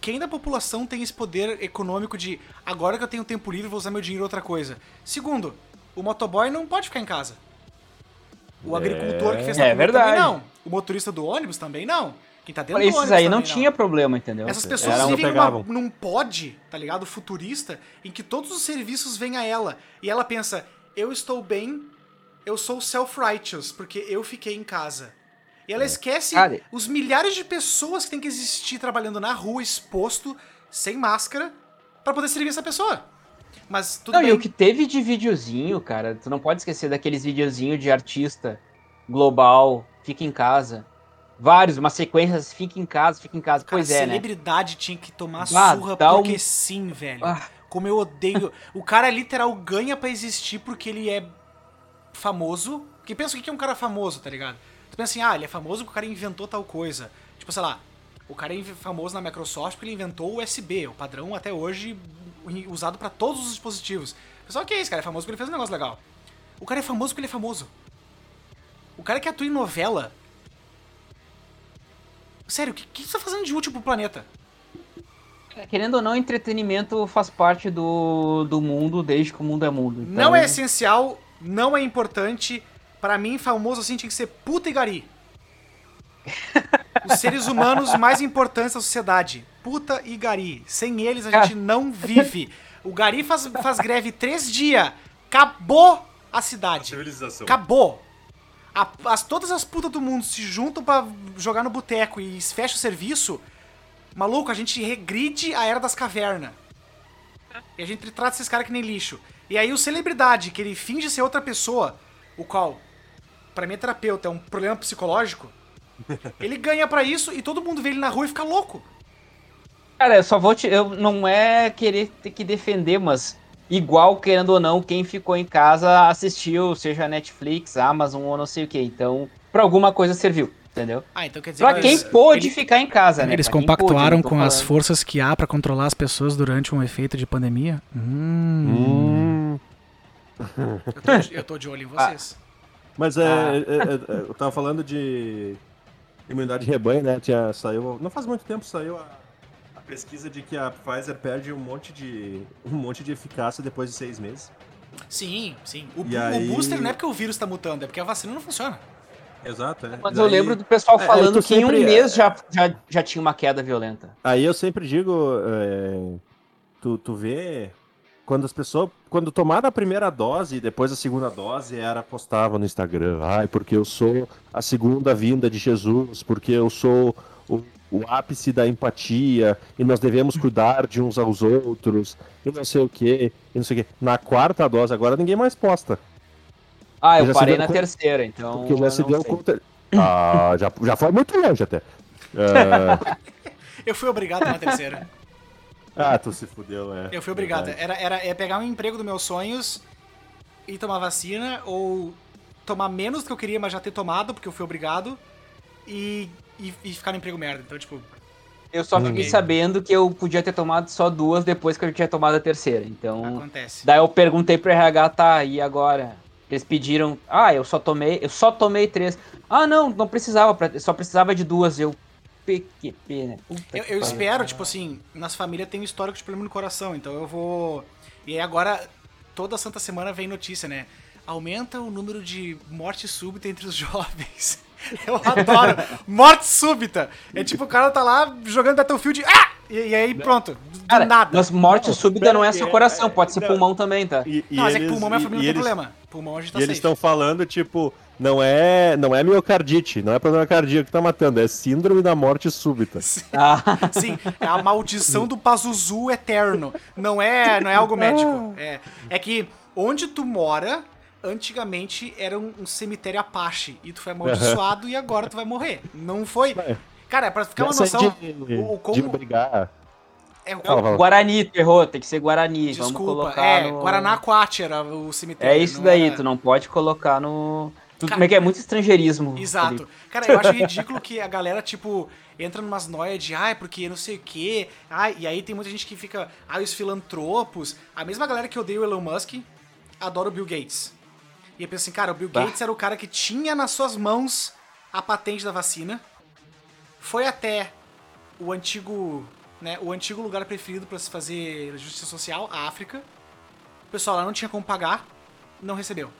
Quem da população tem esse poder econômico de agora que eu tenho tempo livre, vou usar meu dinheiro em outra coisa? Segundo, o motoboy não pode ficar em casa. O
É.
agricultor que fez
É
a comida
verdade.
também não. O motorista do ônibus também não. Quem tá dentro do
Esses
ônibus
aí não
também
tinha problema, entendeu?
essas pessoas
Era
vivem numa, num pod, tá ligado? Futurista, em que todos os serviços vêm a ela. E ela pensa, eu estou bem, eu sou self-righteous, porque eu fiquei em casa. E ela esquece
Cara,
os milhares de pessoas que tem que existir trabalhando na rua, exposto, sem máscara, pra poder servir essa pessoa. Mas tudo
Não,
bem.
e o que teve de videozinho, cara, tu não pode esquecer daqueles videozinhos de artista global, fica em casa. Vários, uma sequência, fica em casa, fica em casa.
Cara,
pois é, né?
celebridade tinha que tomar
Ah,
surra porque
um-
sim, velho.
Ah.
Como eu odeio. o cara literal ganha pra existir porque ele é famoso. Porque pensa o que é um cara famoso, tá ligado? Tu pensa assim, ah, ele é famoso porque o cara inventou tal coisa. Tipo, sei lá, o cara é famoso na Microsoft porque ele inventou o USB, o padrão até hoje usado pra todos os dispositivos. Pessoal, que é isso, cara? É famoso porque ele fez um negócio legal. O cara é famoso porque ele é famoso. O cara que atua em novela. Sério, o que, que você tá fazendo de útil pro planeta?
Querendo ou não, entretenimento faz parte do, do mundo desde que o mundo é mundo. Então,
Não é essencial, não é importante. Pra mim, famoso assim tinha que ser puta e gari. Os seres humanos mais importantes da sociedade. Puta e gari. Sem eles a gente não vive. O gari faz, faz greve três dias. Acabou a cidade.
Civilização.
Acabou. A- as, todas as putas do mundo se juntam pra jogar no boteco e fecha o serviço. Maluco, a gente regride a era das cavernas. E a gente trata esses caras que nem lixo. E aí o celebridade, que ele finge ser outra pessoa, o qual, pra mim é terapeuta, é um problema psicológico, ele ganha pra isso e todo mundo vê ele na rua e fica louco.
Cara, eu só vou te. Eu não é querer ter que defender, mas igual, querendo ou não, quem ficou em casa assistiu, seja Netflix, Amazon ou não sei o que. Então, pra alguma coisa serviu, entendeu?
Ah, então quer dizer
Pra
que
quem
eles-
pôde
ele-
ficar em casa, né?
Eles
Pra quem
compactuaram
pôde,
com as
falando.
forças que há pra controlar as pessoas durante um efeito de pandemia? Hum.
Hum.
Eu, tô de, eu tô de olho em vocês.
Mas é,
Ah.
é, é, é, eu tava falando de imunidade de rebanho, né? Tinha, saiu, não faz muito tempo saiu a, a pesquisa de que a Pfizer perde um monte de um monte de eficácia depois de seis meses.
Sim, sim. O, o
aí-
booster não é porque o vírus tá mutando, é porque a vacina não funciona.
Exato, é.
Mas
Daí-
eu lembro do pessoal
É,
falando
tu
que em um
sempre-
mês já, já, já tinha uma queda violenta.
Aí eu sempre digo, é, tu, tu vê quando as pessoas, quando tomaram a primeira dose e depois a segunda dose, era postava no Instagram, ai, porque eu sou a segunda vinda de Jesus, porque eu sou o, o ápice da empatia e nós devemos cuidar de uns aos outros e não sei o que, e não sei o que. Na quarta dose agora ninguém mais posta,
Ah, eu parei na terceira, então.
porque já se
não
deu
sei.
conta. Ah, já, já foi muito longe até. É,
Eu fui obrigado na terceira.
Ah, tu se fudeu, é.
Eu fui obrigado.
Verdade.
Era, era é pegar um emprego dos meus sonhos e tomar vacina, ou tomar menos do que eu queria, mas já ter tomado, porque eu fui obrigado, e, e, e ficar no emprego merda. Então, tipo,
Eu só fiquei
Ok.
sabendo que eu podia ter tomado só duas depois que eu tinha tomado a terceira. Então.
acontece.
Daí eu perguntei pro RH, tá, e agora? Eles pediram, ah, eu só tomei, eu só tomei três. Ah, não, não precisava, pra- só precisava de duas. Eu, PQP, né? Puta
Eu, eu espero, tipo assim, nas famílias tem um histórico de problema no coração, então eu vou. E aí agora, toda santa semana vem notícia, né? Aumenta o número de morte súbita entre os jovens. Eu adoro. morte súbita. É tipo, o cara tá lá jogando Battlefield. Ah! E, e aí pronto. Do
Cara,
nada.
mas morte
Não,
súbita não é
pera
só coração,
é-
pode ser
não.
pulmão também, tá?
E, e
não, mas é que
eles-
pulmão minha
e-
família
e
não tem
eles-
problema. Pulmão a gente tá
E eles
safe.
estão falando, tipo, não é, não é miocardite, não é problema cardíaco que tá matando, é síndrome da morte súbita.
Ah,
Sim, é a maldição do Pazuzu eterno. Não é, não é algo médico. É, é que onde tu mora, antigamente era um, um cemitério Apache. E tu foi amaldiçoado e agora tu vai morrer. Não foi.
É.
Cara, pra ficar uma
Essa
noção.
de,
o, o
de
como.
brigar.
É, o,
Fala, fala.
Guarani, tu errou, tem que ser Guarani. Vamos
desculpa,
colocar
é,
no...
Guaranacoate era o cemitério.
É isso
não
daí,
era-
tu não pode colocar no... Tu,
Cara-
como é que é? Muito estrangeirismo.
Exato.
ali.
Cara, eu acho ridículo que a galera, tipo, entra numas noias de, ai, porque não sei o quê. Ai, e aí tem muita gente que fica, ai, os filantropos. A mesma galera que odeia o Elon Musk adora o Bill Gates. E eu penso assim, cara, o Bill
Bah.
Gates era o cara que tinha nas suas mãos a patente da vacina, foi até o antigo, né, o antigo lugar preferido para se fazer justiça social, a África. O pessoal lá não tinha como pagar, não recebeu.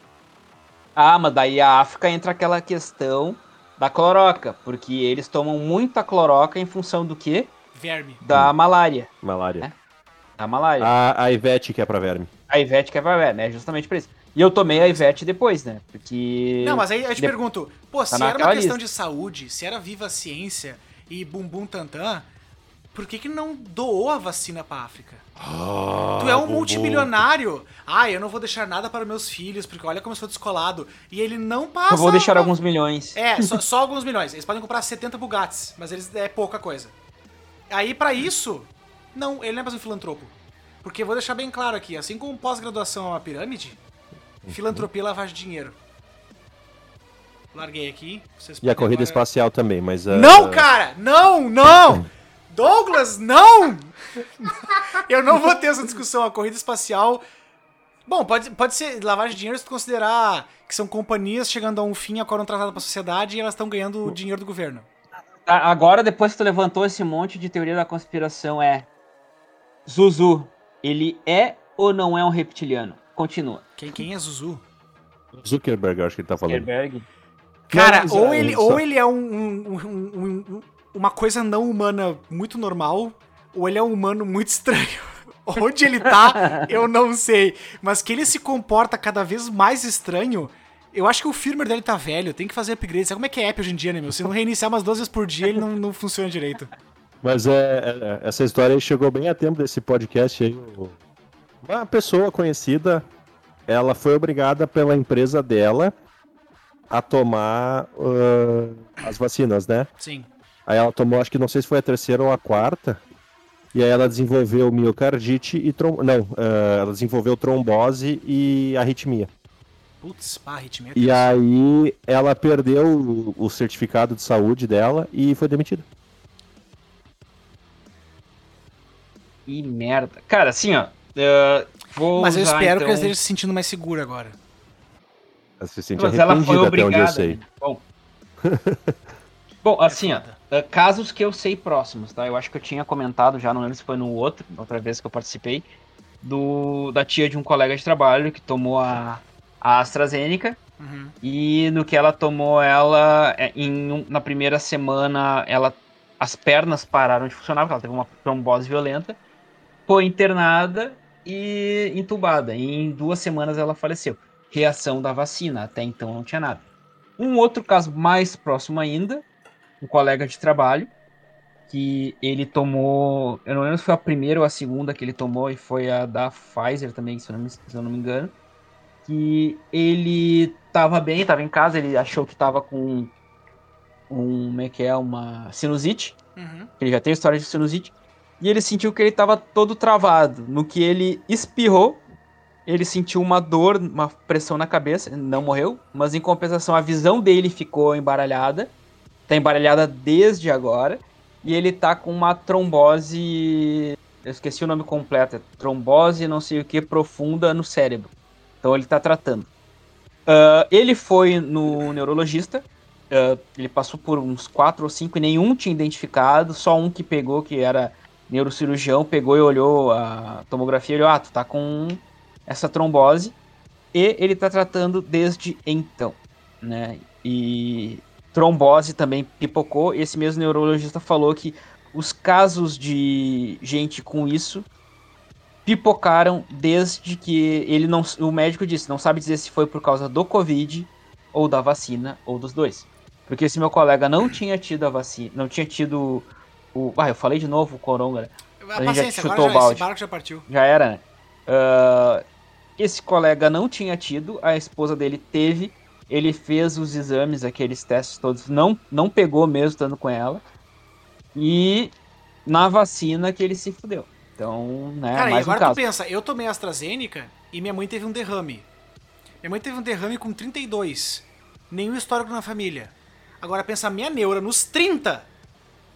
Ah, mas daí a África entra aquela questão da cloroca, porque eles tomam muita cloroca em função do quê?
Verme.
Da malária.
Malária.
Da malária.
A, a Ivete que é pra verme.
A Ivete que é pra né? Justamente por isso. E eu tomei a Ivete depois, né? Porque.
Não, mas aí eu te
De-
pergunto, pô, se era uma questão
lista.
de saúde, se era viva a ciência e bumbum tantã, por que que não doou a vacina pra África? tu é um multimilionário. Ah, eu não vou deixar nada para meus filhos, porque olha como eu sou descolado. E ele não passa.
Eu vou deixar
a-
alguns milhões.
É, só, só alguns milhões. Eles podem comprar 70 Bugattis, mas eles é pouca coisa. Aí, pra isso, não, ele não é mais um filantropo. Porque vou deixar bem claro aqui, assim como pós-graduação é uma pirâmide, filantropia é lavagem de dinheiro. Larguei aqui. Vocês
E a corrida
agora-
espacial também, mas. ah,
Não, cara! Não, não! Douglas, não! Eu não vou ter essa discussão. A corrida espacial. Bom, pode, pode ser lavagem de dinheiro se tu considerar que são companhias chegando a um fim, a qual não tratadas pra sociedade e elas estão ganhando o dinheiro do governo.
A- Agora, depois que tu levantou esse monte de teoria da conspiração, é. Zuzu, ele é ou não é um reptiliano? Continua.
Quem, quem é Zuzu?
Zuckerberg, acho que ele tá falando.
Zuckerberg.
Cara, ou,
é,
ele,
só-
ou ele é um, um- um- um- um- uma coisa não humana muito normal, ou ele é um humano muito estranho. Onde ele tá, eu não sei. Mas que ele se comporta cada vez mais estranho. Eu acho que o firmware dele tá velho, tem que fazer upgrade. Sabe como é que é app hoje em dia, né, meu? Se não reiniciar umas duas vezes por dia, ele não, não funciona direito.
Mas é, é- essa história aí chegou bem a tempo desse podcast aí. Uma pessoa conhecida, ela foi obrigada pela empresa dela a tomar ah, as vacinas, né?
Sim.
Aí ela tomou, acho que não sei se foi a terceira ou a quarta. E aí ela desenvolveu miocardite e trom... não, ah, ela desenvolveu trombose e arritmia.
Putz, pá, arritmia.
E aí ela perdeu o, o certificado de saúde dela e foi demitida.
Que merda. Cara, assim, ó. vou
Mas eu espero
então...
que ela esteja se sentindo mais segura agora.
Ela se sente
Mas ela foi
arrependida até onde eu
obrigada.
sei.
né? Bom. Bom, assim, ó. Casos que eu sei próximos, tá? Eu acho que eu tinha comentado já, não lembro se foi no outro, outra vez que eu participei, do da tia de um colega de trabalho que tomou a, a AstraZeneca
Uhum.
e no que ela tomou ela é, em na primeira semana ela as pernas pararam de funcionar porque ela teve uma trombose violenta foi internada e entubada e em duas semanas ela faleceu reação da vacina até então não tinha nada um outro caso mais próximo ainda um colega de trabalho que ele tomou eu não lembro se foi a primeira ou a segunda que ele tomou e foi a da Pfizer também se eu não me, se eu não me engano que ele tava bem, tava em casa, ele achou que tava com um, como é que é, uma sinusite,
Uhum.
ele já tem história de sinusite, e ele sentiu que ele tava todo travado. No que ele espirrou, ele sentiu uma dor, uma pressão na cabeça, não morreu, mas em compensação a visão dele ficou embaralhada, tá embaralhada desde agora, e ele tá com uma trombose, eu esqueci o nome completo, é trombose não sei o que profunda no cérebro. Então ele tá tratando. Ah, ele foi no neurologista, ah, ele passou por uns quatro ou cinco e nenhum tinha identificado, só um que pegou, que era neurocirurgião, pegou e olhou a tomografia e olhou, ah, tu tá com essa trombose, e ele tá tratando desde então, né? E trombose também pipocou, esse mesmo neurologista falou que os casos de gente com isso pipocaram desde que ele não. O médico disse, não sabe dizer se foi por causa do Covid ou da vacina ou dos dois. Porque esse meu colega não tinha tido a vacina, não tinha tido o. Ah, eu falei de novo o coronga, né?
A
gente já chutou o
esse
balde.
barco já partiu.
Já era, né? Ah, esse colega não tinha tido, a esposa dele teve. Ele fez os exames, aqueles testes todos, não, não pegou mesmo estando com ela. E na vacina que ele se fudeu. Então, né,
Cara, e
mais um
agora tu
caso.
pensa, eu tomei AstraZeneca e minha mãe teve um derrame. Minha mãe teve um derrame com 32. Nenhum histórico na família. Agora pensa, minha neura, nos 30,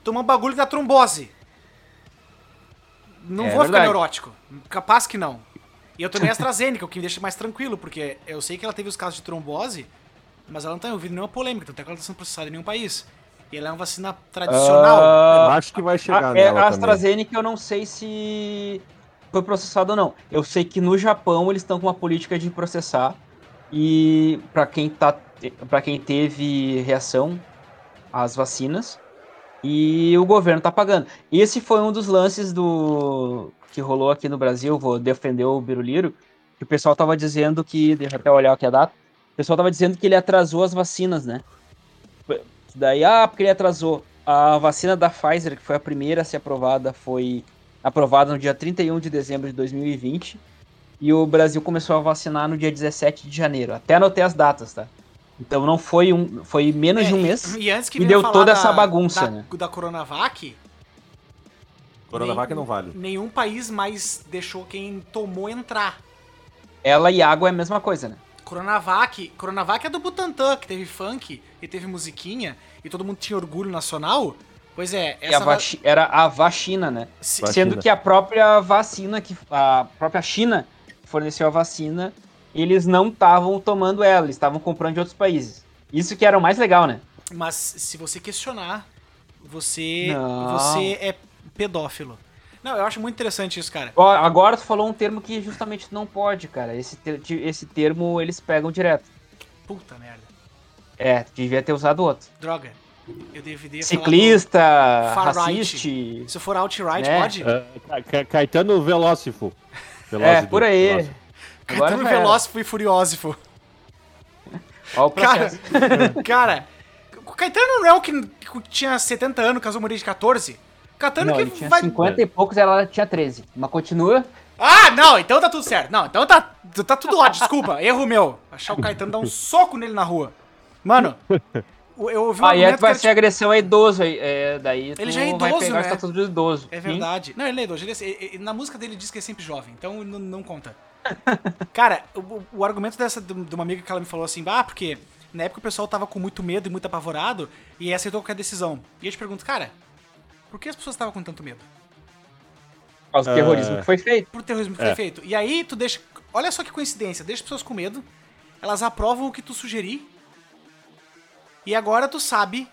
toma um bagulho da trombose. Não
É
vou ficar
verdade.
neurótico. Capaz que não. E eu tomei AstraZeneca, o que me deixa mais tranquilo, porque eu sei que ela teve os casos de trombose mas ela não tá envolvida em nenhuma polêmica, tanto é que ela tá sendo processada em nenhum país. E ela é uma vacina tradicional.
Eu acho que vai chegar
a,
nela
a
também.
AstraZeneca eu não sei se foi processado ou não. Eu sei que no Japão eles estão com uma política de processar e para quem tá para quem teve reação às vacinas e o governo tá pagando. Esse foi um dos lances do que rolou aqui no Brasil, vou defender o Biruliro, que o pessoal tava dizendo que, deixa eu até olhar aqui a data, o pessoal tava dizendo que ele atrasou as vacinas, né? Daí, ah, porque ele atrasou. A vacina da Pfizer, que foi a primeira a ser aprovada, foi aprovada no dia 31 de dezembro de 2020. E o Brasil começou a vacinar no dia 17 de janeiro. Até anotei as datas, tá? Então não foi um. Foi menos de um
É,
mês.
E antes que
e deu toda
da-
essa bagunça,
da,
né?
Da Coronavac,
Coronavac
nem-
não vale.
nenhum país mais deixou quem tomou entrar.
Ela e água é a mesma coisa, né?
Coronavac, Coronavac é do Butantan, que teve funk e teve musiquinha e todo mundo tinha orgulho nacional. Pois é,
E a
essa va-
era a vacina, né?
se-
Vacina.
Sendo que a própria vacina, que a própria China forneceu a vacina, eles não estavam tomando ela, eles estavam comprando de outros países. Isso que era o mais legal, né?
Mas se você questionar, você
Não.
você é pedófilo. Não, eu acho muito interessante isso, cara.
Agora tu falou um termo que justamente não pode, cara. Esse, ter- esse termo eles pegam direto.
Puta merda.
É, devia ter usado outro.
Droga. Eu deveria
Ciclista,
Far right.
raciste.
falar do... Se for outright,
Né?
pode?
Ca- Caetano Velócifo.
É, por aí. Agora
Caetano
era.
Velócifo e Furiósifo.
Ó o
Cara,
processo.
cara, o Caetano não é o que, que tinha 70 anos, casou Maria de 14? Caetano
Não,
que
ele tinha
vai...
50 e poucos, ela tinha 13. Mas continua.
Ah, não, então tá tudo certo. Não, então tá, tá tudo ótimo, desculpa, erro meu. Achar o Caetano dar um soco nele na rua. Mano, eu ouvi um
Aí é que vai
que
ser
era,
agressão a idoso. aí, É, daí
Ele já é
vai
idoso,
pegar
né?
o estatuto de idoso.
É verdade. Não, ele é idoso. Ele é- ele- ele- na música dele diz que é sempre jovem, então não, não conta. Cara, o, o argumento dessa de uma amiga que ela me falou assim, ah, porque na época o pessoal tava com muito medo e muito apavorado e aceitou qualquer decisão. E eu te pergunto, cara, por que as pessoas estavam com tanto medo?
Por causa do terrorismo
É.
que foi feito.
Por terrorismo que
É.
foi feito. E aí tu deixa. Olha só que coincidência, deixa as pessoas com medo, elas aprovam o que tu sugerir. E agora tu sabe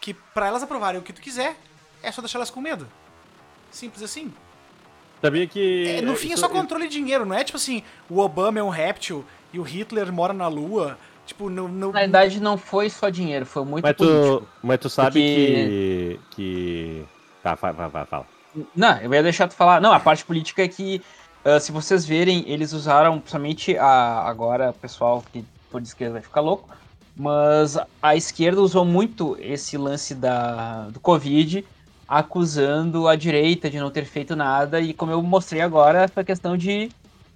que pra elas aprovarem o que tu quiser, é só deixar elas com medo. Simples assim.
Sabia que.
É, no fim é
isso-
só controle de dinheiro, não é tipo assim, o Obama é um réptil e o Hitler mora na lua. Tipo, não. não
Na verdade, não foi só dinheiro, foi muito
Mas
político.
tu, mas tu sabe
Porque-
que. que. Tá, vai, vai, vai, fala.
Não, eu ia deixar tu falar. Não, a parte política é que, ah, se vocês verem, eles usaram, principalmente a, agora, o pessoal que for de esquerda vai ficar louco, mas a esquerda usou muito esse lance da, do Covid, acusando a direita de não ter feito nada, e como eu mostrei agora, foi questão de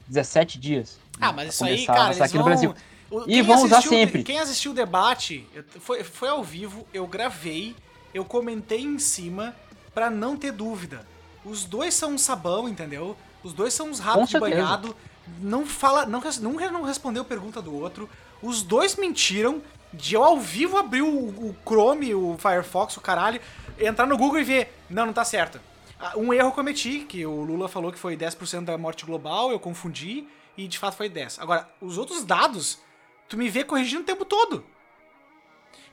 17 dias.
Ah, mas isso aí, cara, eles
aqui no
vão...
Brasil.
o-
E
quem
vão usar
assistiu-
sempre.
Quem assistiu o debate, eu- foi, foi ao vivo, eu gravei, eu comentei em cima pra não ter dúvida. Os dois são um sabão, entendeu? Os dois são uns ratos de banhado. Não fala, não, nunca não respondeu pergunta do outro. Os dois mentiram. De eu ao vivo abrir o, o Chrome, o Firefox, o caralho, entrar no Google e ver. Não, não tá certo. Ah, Um erro eu cometi, que o Lula falou que foi 10% da morte global, eu confundi, e de fato foi 10. Agora, os outros dados, tu me vê corrigindo o tempo todo.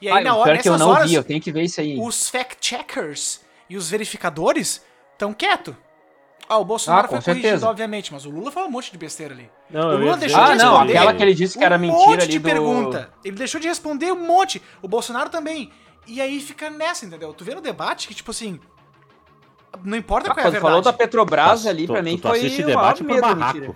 E aí,
Ah,
na hora,
pior que eu não
horas,
vi, eu tenho que ver isso aí.
os fact-checkers e os verificadores estão quietos. Ah, o Bolsonaro
Ah,
foi
com
corrigido,
certeza.
obviamente, mas o Lula falou um monte de besteira ali.
Não,
O Lula deixou
Ah,
de
não,
responder
aquela que ele disse que era
um
mentira
monte
ali
de
do...
pergunta. Ele deixou de responder um monte. O Bolsonaro também. E aí fica nessa, entendeu? Tu vê no debate que, tipo assim. Não importa
Ah,
qual é a verdade.
falou da Petrobras
Tu-
ali,
tu-
pra mim
tu, tu
foi
assiste
o
debate por
medo,
barraco.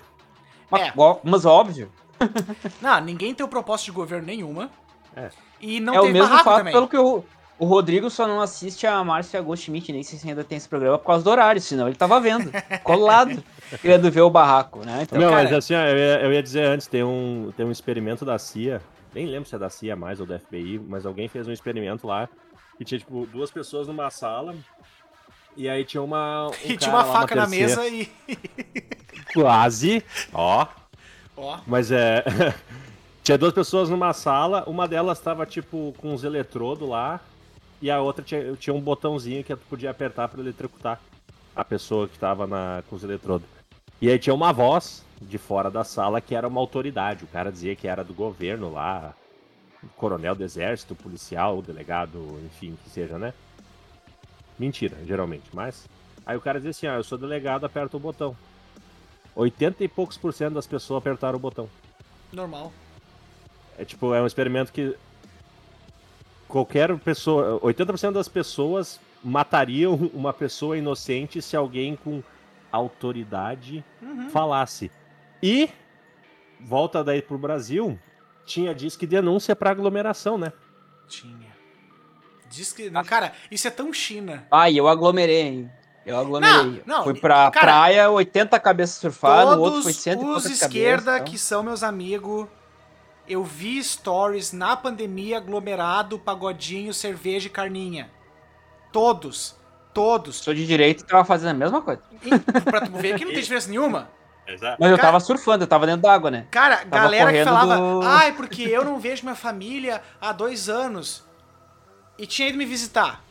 Mas,
É.
mas óbvio.
Não, ninguém tem o propósito de governo nenhuma.
É.
E não
é o mesmo fato
também.
pelo que o, o Rodrigo só não assiste a Márcia Goldschmidt, nem sei se ainda tem esse programa por causa do horário, senão ele tava vendo, colado, querendo ver o barraco, né? Então,
Não,
cara-
mas assim, eu ia, eu ia dizer antes, tem um, tem um experimento da CIA, nem lembro se é da CIA mais ou da FBI, mas alguém fez um experimento lá, que tinha, tipo, duas pessoas numa sala, e aí tinha uma... um
E tinha uma
lá
faca na
terceira-
mesa e.
Quase, ó,
Ó.
mas é... tinha duas pessoas numa sala, uma delas tava, tipo, com uns eletrodos lá, e a outra tinha, tinha um botãozinho que tu podia apertar pra eletrocutar a pessoa que tava na, com os eletrodos. E aí tinha uma voz de fora da sala que era uma autoridade. O cara dizia que era do governo lá. coronel do exército, policial, delegado, enfim, que seja, né? Mentira, geralmente, mas. Aí o cara diz assim: ah, eu sou delegado, aperta o botão. 80 e poucos por cento das pessoas apertaram o botão.
Normal.
É tipo, é um experimento que qualquer pessoa, 80% das pessoas matariam uma pessoa inocente se alguém com autoridade
Uhum.
falasse. E volta daí pro Brasil, tinha disque denúncia pra aglomeração, né?
Tinha. Diz que. Não, cara, isso é tão China.
Ai, eu aglomerei, hein? Eu aglomerei.
Não, não,
Fui pra
cara,
praia, 80 cabeças surfadas, no outro foi 100 e
os esquerda
cabeças, então.
que são meus amigos, eu vi stories na pandemia aglomerado, pagodinho, cerveja e carninha. Todos. Todos.
Sou de direita e tava fazendo a mesma coisa.
E, pra tu ver que não tem diferença nenhuma.
Exato.
Mas eu
Cara-
tava surfando, eu tava dentro d'água, né?
Cara, galera que falava,
do-
ai, porque eu não vejo minha família há dois anos. E tinha ido me visitar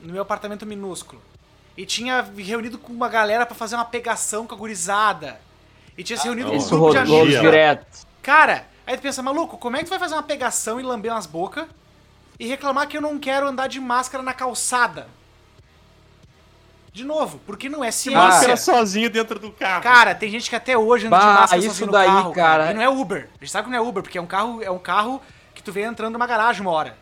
no meu apartamento minúsculo. E tinha reunido com uma galera pra fazer uma pegação com a gurizada. E tinha se reunido com um
Isso
grupo de amigos.
direto.
Cara, aí tu pensa, maluco, como é que tu vai fazer uma pegação e lamber umas bocas e reclamar que eu não quero andar de máscara na calçada? De novo, porque não é ciência.
Máscara
sozinho dentro do carro.
Cara, tem gente que até hoje anda de
Bah,
máscara
isso
sozinho no
daí,
carro,
cara.
E não é Uber. A gente sabe que não é Uber, porque é um carro, é um carro que tu vê entrando numa garagem uma hora.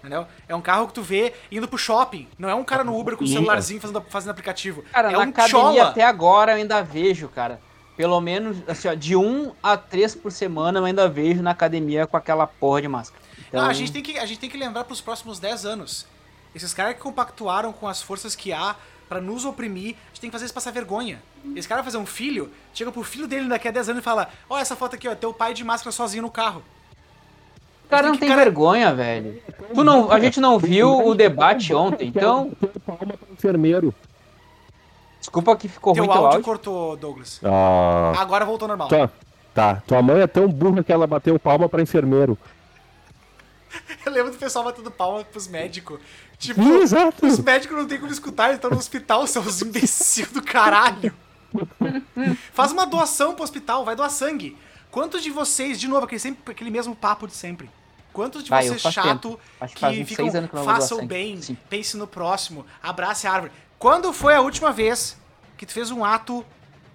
Entendeu? É um carro que tu vê indo pro shopping. Não é um cara no Uber com o celularzinho fazendo, fazendo aplicativo.
Cara,
é
na
um
academia
chola.
até agora eu ainda vejo, cara. Pelo menos, assim, ó, de um a três por semana eu ainda vejo na academia com aquela porra de máscara. Então,
Não, a gente tem que, a gente tem que lembrar pros próximos 10 anos. Esses caras que compactuaram com as forças que há pra nos oprimir, a gente tem que fazer eles passar vergonha. Esse cara vai fazer um filho, chega pro filho dele daqui a 10 anos e fala: Ó, essa foto aqui, ó, teu pai de máscara sozinho no carro.
o cara
tem
não tem
cara-
vergonha, velho. Tu não, a gente não viu o debate ontem, então.
palma pro enfermeiro.
Desculpa que ficou
teu
ruim teu
áudio cortou, Douglas.
Ah,
Agora voltou ao normal.
tá. Tá, tua mãe é tão burra que ela bateu palma pra enfermeiro.
Eu lembro do pessoal batendo palma pros médicos. Tipo,
Sim, exato.
os médicos não tem como escutar, eles estão no hospital, seus imbecil do caralho. Faz uma doação pro hospital, vai doar sangue. Quantos de vocês, de novo, aquele, sempre, aquele mesmo papo de sempre. Quantos de
Vai,
vocês chato
que
ficam,
que eu não vou doar
faça o
sangue.
bem,
Sim.
pense no próximo, abrace a árvore. Quando foi a última vez que tu fez um ato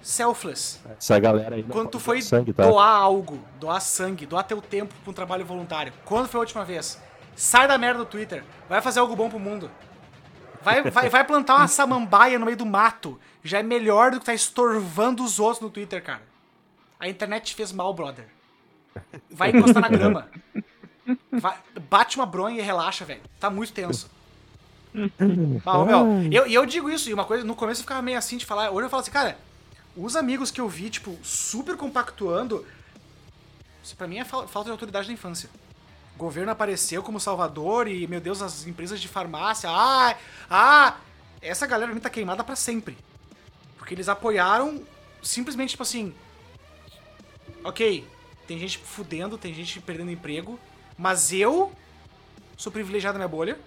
selfless?
Essa galera aí.
Quando tu foi
sangue, tá?
doar algo, doar sangue, doar teu tempo pra um trabalho voluntário. Quando foi a última vez? Sai da merda do Twitter. Vai fazer algo bom pro mundo. Vai, vai, vai plantar uma samambaia no meio do mato. Já é melhor do que tá estorvando os outros no Twitter, cara. A internet te fez mal, brother. Vai encostar na grama. Vai- bate uma bronha e relaxa, velho. Tá muito tenso. Ô, meu, eu, eu digo isso, e uma coisa, no começo eu ficava meio assim de falar, hoje eu falo assim, cara, os amigos que eu vi, tipo, super compactuando, isso pra mim é fal- falta de autoridade da infância. O governo apareceu como salvador e, meu Deus, as empresas de farmácia, ah, ah, essa galera tá queimada pra sempre. Porque eles apoiaram simplesmente, tipo assim, ok, tem gente fudendo, tem gente perdendo emprego, mas eu sou privilegiado na minha bolha,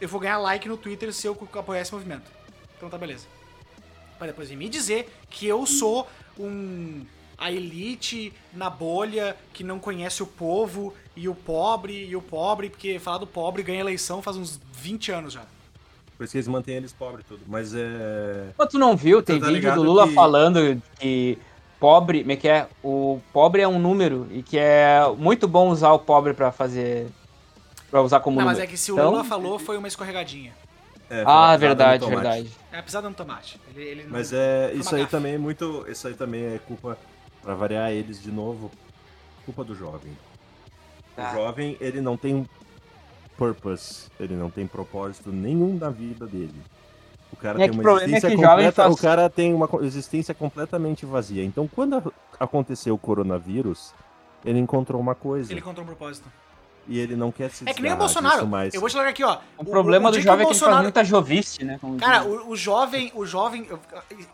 eu vou ganhar like no Twitter se eu apoiar esse movimento. Então tá beleza. Pra depois vir me dizer que eu sou um a elite na bolha que não conhece o povo e o pobre e o pobre, porque falar do pobre ganha eleição faz uns 20 anos já.
Por isso que eles mantêm eles pobres tudo. Mas é.
Pô, tu não viu? Tem
tá
vídeo do Lula
que-
falando que pobre, como é que é? O pobre é um número e que é muito bom usar o pobre pra fazer. pra usar como
Não,
número.
mas é que se o
Então-
Lula falou, foi uma escorregadinha.
é
Ah, verdade, verdade.
É a pisada no tomate. Ele, ele não-
Mas é. Isso aí
gafe.
também é muito. Isso aí também é culpa. Pra variar eles de novo. Culpa do jovem.
Tá.
O jovem, ele não tem purpose. Ele não tem propósito nenhum na vida dele. O cara
É
tem uma
o é
existência
jovem
completa.
faz-
O cara tem uma existência completamente vazia. Então, quando aconteceu o coronavírus, ele encontrou uma coisa.
Ele encontrou um propósito.
E ele não quer se
É que nem o Bolsonaro.
mais.
Eu vou te largar aqui, ó.
O, problema do
dia
jovem é
o
que ele faz muita jovice, né? como
Cara, o, o jovem, o jovem,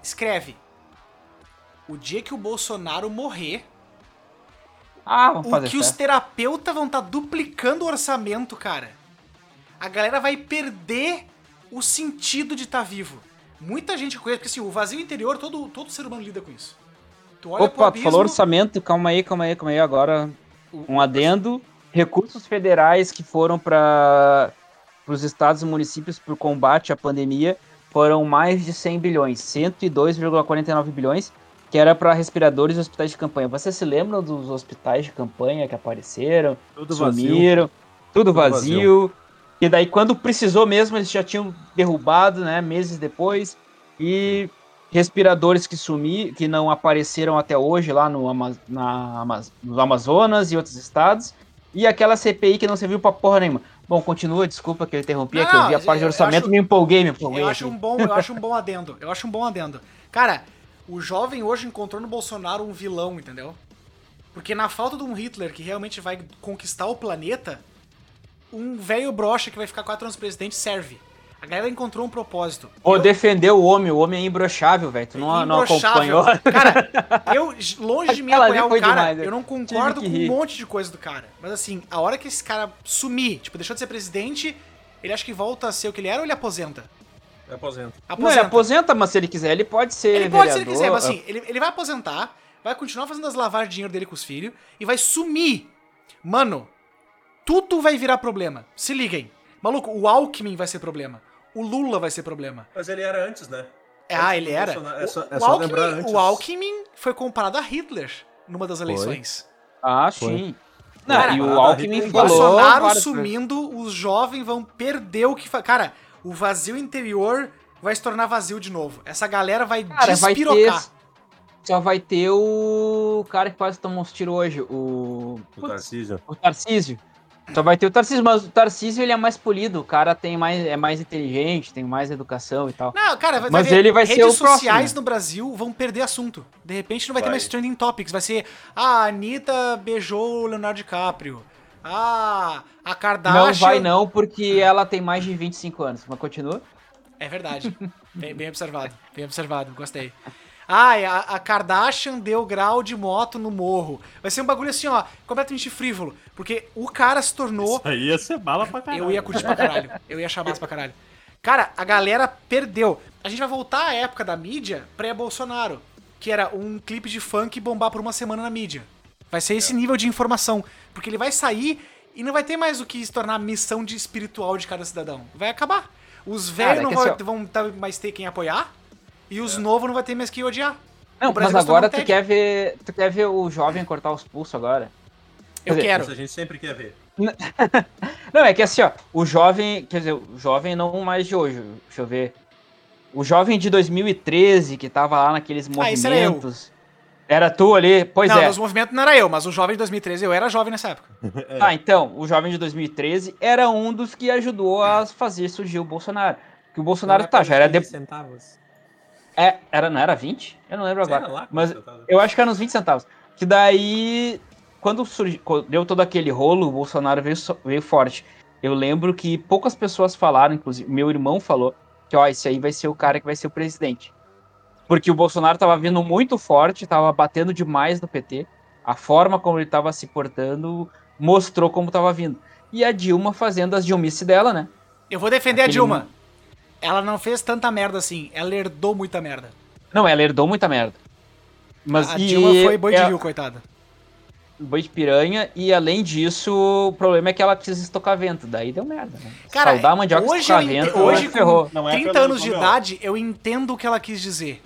escreve. O dia que o Bolsonaro morrer,
Ah, vamos
o
fazer
que os terapeutas vão estar duplicando o orçamento, cara. A galera vai perder o sentido de estar vivo. Muita gente conhece, porque assim, o vazio interior, todo, todo ser humano lida com isso. Tu olha
Opa, tu
abismo,
falou orçamento, calma aí, calma aí, calma aí. Agora, um adendo. recursos federais que foram para os estados e municípios o combate à pandemia foram mais de 100 bilhões, 102,49 bilhões, que era para respiradores e hospitais de campanha. Você se lembra dos hospitais de campanha que apareceram,
Tudo
sumiram,
vazio.
tudo vazio.
vazio.
E daí quando precisou mesmo, eles já tinham derrubado, né, meses depois. E respiradores que sumiram, que não apareceram até hoje lá no, Ama na, no Amazonas e outros estados. E aquela CPI que não serviu pra porra nenhuma. Bom, continua, desculpa que eu interrompi,
Não,
é que eu vi a parte de orçamento
acho-
e me empolguei, me empolguei.
Eu acho
aqui.
um bom, eu acho um bom adendo. Eu acho um bom adendo. Cara, o jovem hoje encontrou no Bolsonaro um vilão, entendeu? Porque na falta de um Hitler que realmente vai conquistar o planeta, um velho brocha que vai ficar quatro anos presidente serve. A galera encontrou um propósito.
Pô,
Eu-
defender o homem, o homem é imbrochável, velho. Tu não, não acompanhou?
Cara, eu, longe de mim apoiar o cara,
demais,
eu não concordo com
que
um
rir.
monte de coisa do cara. Mas assim, a hora que esse cara sumir, tipo, deixou de ser presidente, ele acha que volta a ser o que ele era ou ele aposenta?
É aposento.
Não, ele aposenta, mas se ele quiser, ele pode ser
Ele pode se ele quiser, mas assim, ele, ele vai aposentar, vai continuar fazendo as lavagens de dinheiro dele com os filhos e vai sumir. Mano, tudo vai virar problema. Se liguem. Maluco, o Alckmin vai ser problema. O Lula vai ser problema.
Mas ele era antes, né?
É, ah, ele era.
É só- é
o,
só
Alckmin, o Alckmin foi comparado a Hitler numa das eleições.
Ah,
Foi.
sim. Não,
Cara,
e o Alckmin falou...
Bolsonaro sumindo, os jovens vão perder o que fa... Cara, o vazio interior vai se tornar vazio de novo. Essa galera vai
Cara, vai ter.
despirocar.
Só vai ter o cara que quase tomou uns tiros hoje, o.
O Tarcísio.
O Tarcísio. Só vai ter o Tarcísio, mas o Tarcísio ele é mais polido. O cara tem mais, é mais inteligente, tem mais educação e tal.
Não, cara, vai,
Mas
vai
ele vai ser
redes
o próximo.
sociais no Brasil vão perder assunto. De repente não vai, ter
Vai.
mais trending topics. Vai ser, ah, a Anitta beijou o Leonardo DiCaprio. Ah, a Kardashian...
Não vai não, porque ela tem mais de 25 anos. Mas continua.
É verdade. bem, bem observado. Bem observado. Gostei. Ai, a, a Kardashian deu grau de moto no morro. Vai ser um bagulho assim, ó, completamente frívolo. Porque o cara se tornou.
Aí ia ser bala pra caralho.
Eu ia curtir pra caralho. Eu ia achar massa pra caralho. Cara, a galera perdeu. A gente vai voltar à época da mídia pré-Bolsonaro. Que era um clipe de funk bombar por uma semana na mídia. Vai ser esse nível de informação. Porque ele vai sair e não vai ter mais o que se tornar a missão de espiritual de cada cidadão. Vai acabar. Os velhos
é
não
que
vai-
assim,
vão tá- mais ter quem apoiar. E os novos não vai ter mais quem odiar.
Não, mas agora tu quer ver. Tu quer ver o jovem cortar os pulsos agora?
Eu
dizer,
quero.
Isso a gente sempre quer ver.
Não, é que assim, ó, o jovem, quer dizer, o jovem não mais de hoje, deixa eu ver. O jovem de 2013, que tava lá naqueles
Ah,
movimentos. Era tu ali? Pois
não,
é.
nos movimentos não era eu, mas o jovem de 2013, eu era jovem nessa época.
Ah, então, o jovem de 2013 era um dos que ajudou a fazer surgir o Bolsonaro. Que o Bolsonaro, tá, já era. De...
centavos.
É, era, não era 20? Eu não lembro agora.
Sei lá,
mas
centavos.
eu acho que era uns 20 centavos. Que daí, quando surgiu, quando deu todo aquele rolo, o Bolsonaro veio, veio forte. Eu lembro que poucas pessoas falaram, inclusive meu irmão falou, que ó, esse aí vai ser o cara que vai ser o presidente. Porque o Bolsonaro tava vindo muito forte, tava batendo demais no PT. A forma como ele tava se portando mostrou como tava vindo. E a Dilma fazendo as Dilmice dela, né?
Eu vou defender
Aquele-
a Dilma. Ela não fez tanta merda assim. Ela herdou muita merda.
Não, ela herdou muita merda. Mas
a
e-
Dilma foi boi de
é-
rio, coitada.
boi de piranha, e além disso, o problema é que ela quis estocar vento, daí deu merda, né?
Cara,
Saudar a mandioca
hoje,
estocar vento,
hoje
ferrou.
com
Não é
30
pelo
anos de idade, eu entendo o que ela quis dizer.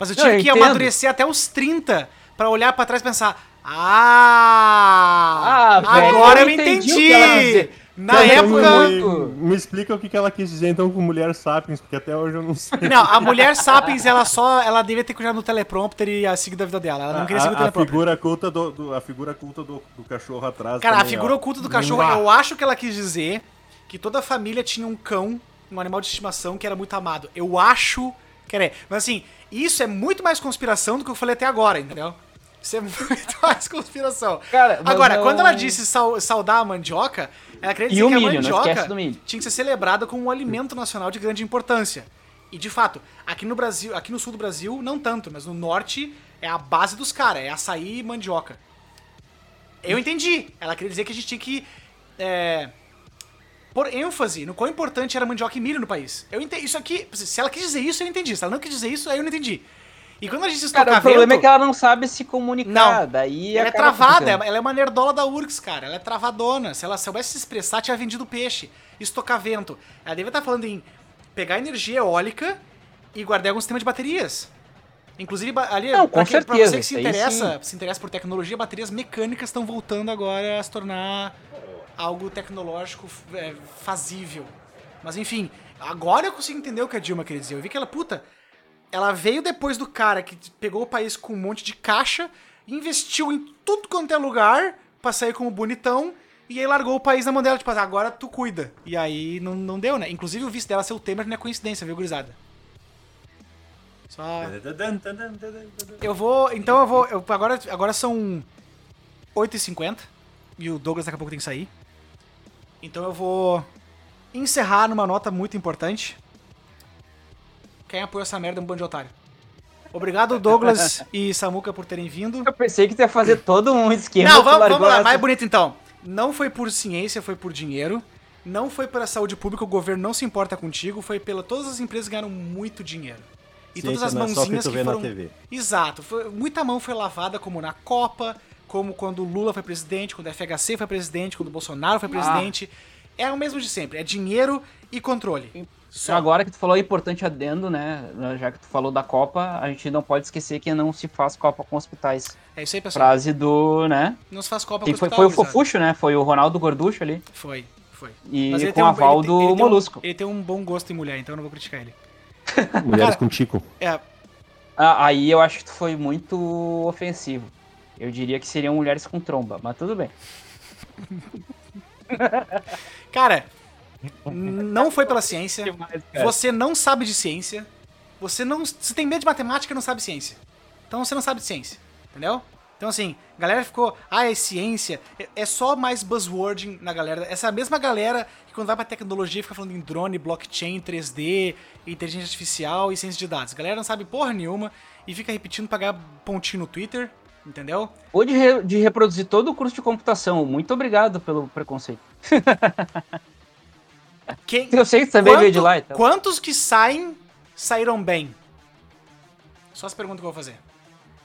Mas eu tive
eu
que
entendo.
amadurecer até os 30 pra olhar pra trás e pensar: Ah!
Ah, velho,
agora eu
eu entendi dizer.
Na época.
Me, me explica o que ela quis dizer então com mulher sapiens, porque até hoje eu não sei.
Não, a mulher Sapiens, ela só. Ela devia ter cuidado no teleprompter e a seguir da vida dela. Ela não queria seguir o
a, a
teleprompter.
figura culta do, do- a figura culta do, do cachorro atrás.
Cara, a
também,
figura
ó.
oculta do cachorro,
Mua.
eu acho que ela quis dizer que toda a família tinha um cão, um animal de estimação que era muito amado. Eu acho que era. Mas assim, isso é muito mais conspiração do que eu falei até agora, entendeu? Isso é muito mais conspiração.
Cara,
Agora,
não-
quando ela disse sau- saudar a mandioca, ela queria dizer que a
milho,
mandioca
esquece do milho.
tinha que ser celebrada como um alimento nacional de grande importância. E de fato, aqui no Brasil, aqui no sul do Brasil, não tanto, mas no norte é a base dos caras, é açaí e mandioca. Eu entendi. Ela queria dizer que a gente tinha que é, pôr ênfase no quão importante era mandioca e milho no país. Eu entendi. Isso aqui, se ela quis dizer isso, eu entendi. Se ela não quis dizer isso, aí eu não entendi. E quando a gente estocar
Cara, o problema
vento,
é que ela não sabe se comunicar.
Não.
Daí
ela é travada, ela é uma nerdola da URGS, cara. Ela é travadona. Se ela soubesse se expressar, tinha vendido peixe. Estocar vento. Ela deve estar falando em pegar energia eólica e guardar algum sistema de baterias. Inclusive, ali,
Não,
pra,
com
quem- pra
certeza,
você que se interessa, se interessa por tecnologia, baterias mecânicas estão voltando agora a se tornar algo tecnológico é, fazível. Mas enfim, agora eu consigo entender o que a Dilma queria dizer. Eu vi que ela, puta, ela veio depois do cara que pegou o país com um monte de caixa, investiu em tudo quanto é lugar pra sair como bonitão, e aí largou o país na mão dela, tipo, agora tu cuida. E aí não, não deu, né? Inclusive o vice dela ser o Temer não é coincidência, viu, gurizada? Só. Eu vou. Então eu vou. eu- agora, agora são 8h50 e o Douglas daqui a pouco tem que sair. Então eu vou encerrar numa nota muito importante. Quem apoia essa merda é um bando de otário. Obrigado, Douglas e Samuca, por terem vindo.
Eu pensei que ia fazer todo um esquema.
Não, vamos, vamos lá, mais bonito então. Não foi por ciência, foi por dinheiro. Não foi pela saúde pública, o governo não se importa contigo. Foi pela todas as empresas que ganharam muito dinheiro. E
Ciência
todas as
não é que
mãozinhas
tu
que
na
foram.
TV.
Exato. Foi- muita mão foi lavada, como na Copa, como quando o Lula foi presidente, quando o FHC foi presidente, quando o Bolsonaro foi presidente. É o mesmo de sempre. É dinheiro e controle. Só.
Agora que tu falou importante adendo, né? Já que tu falou da Copa, a gente não pode esquecer que não se faz Copa com hospitais.
É isso aí, pessoal.
Frase do, né?
Não se faz Copa
Quem
com
foi,
hospital,
foi o. Fofuxo, né? Foi o Ronaldo Gorducho ali.
Foi, foi.
E
Mas ele
com
um-
aval
ele
do
ele tem um-
Molusco.
ele tem um bom gosto em mulher, então eu não vou criticar ele.
Mulheres
Cara,
com tico.
É,
Ah, aí eu acho que tu foi muito ofensivo. Eu diria que seriam mulheres com tromba, mas tudo bem.
Cara, não foi pela ciência.
Demais.
Você não sabe de ciência. Você não. Você tem medo de matemática e não sabe ciência. Então você não sabe de ciência. Entendeu? Então assim, a galera ficou, ah, é ciência. É- É só mais buzzwording na galera. Essa mesma galera que quando vai pra tecnologia fica falando em drone, blockchain, 3D, inteligência artificial e ciência de dados. A galera não sabe porra nenhuma e fica repetindo pra ganhar pontinho no Twitter. Entendeu?
Ou de, re- de reproduzir todo o curso de computação. Muito obrigado pelo preconceito.
Quem,
Eu sei que também
Quanto-
veio de lá, então.
Quantos que saem, saíram bem? Só as perguntas que eu vou fazer.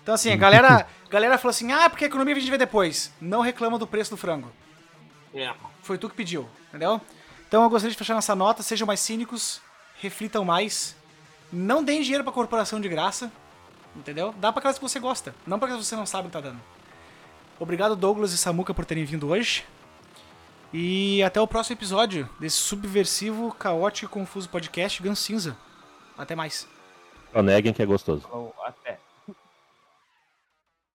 Então, assim, a galera, a galera falou assim: ah, porque a economia a gente vê depois. Não reclama do preço do frango. Foi tu que pediu, entendeu? Então eu gostaria de fechar nessa nota. Sejam mais cínicos, reflitam mais. Não deem dinheiro pra corporação de graça, entendeu? Dá pra aquelas que você gosta, não pra aquelas que você não sabe que tá dando. Obrigado, Douglas e Samuca, por terem vindo hoje. E até o próximo episódio desse subversivo, caótico e confuso podcast Ganso Cinza. Até mais.
Neguem que é gostoso.
Até.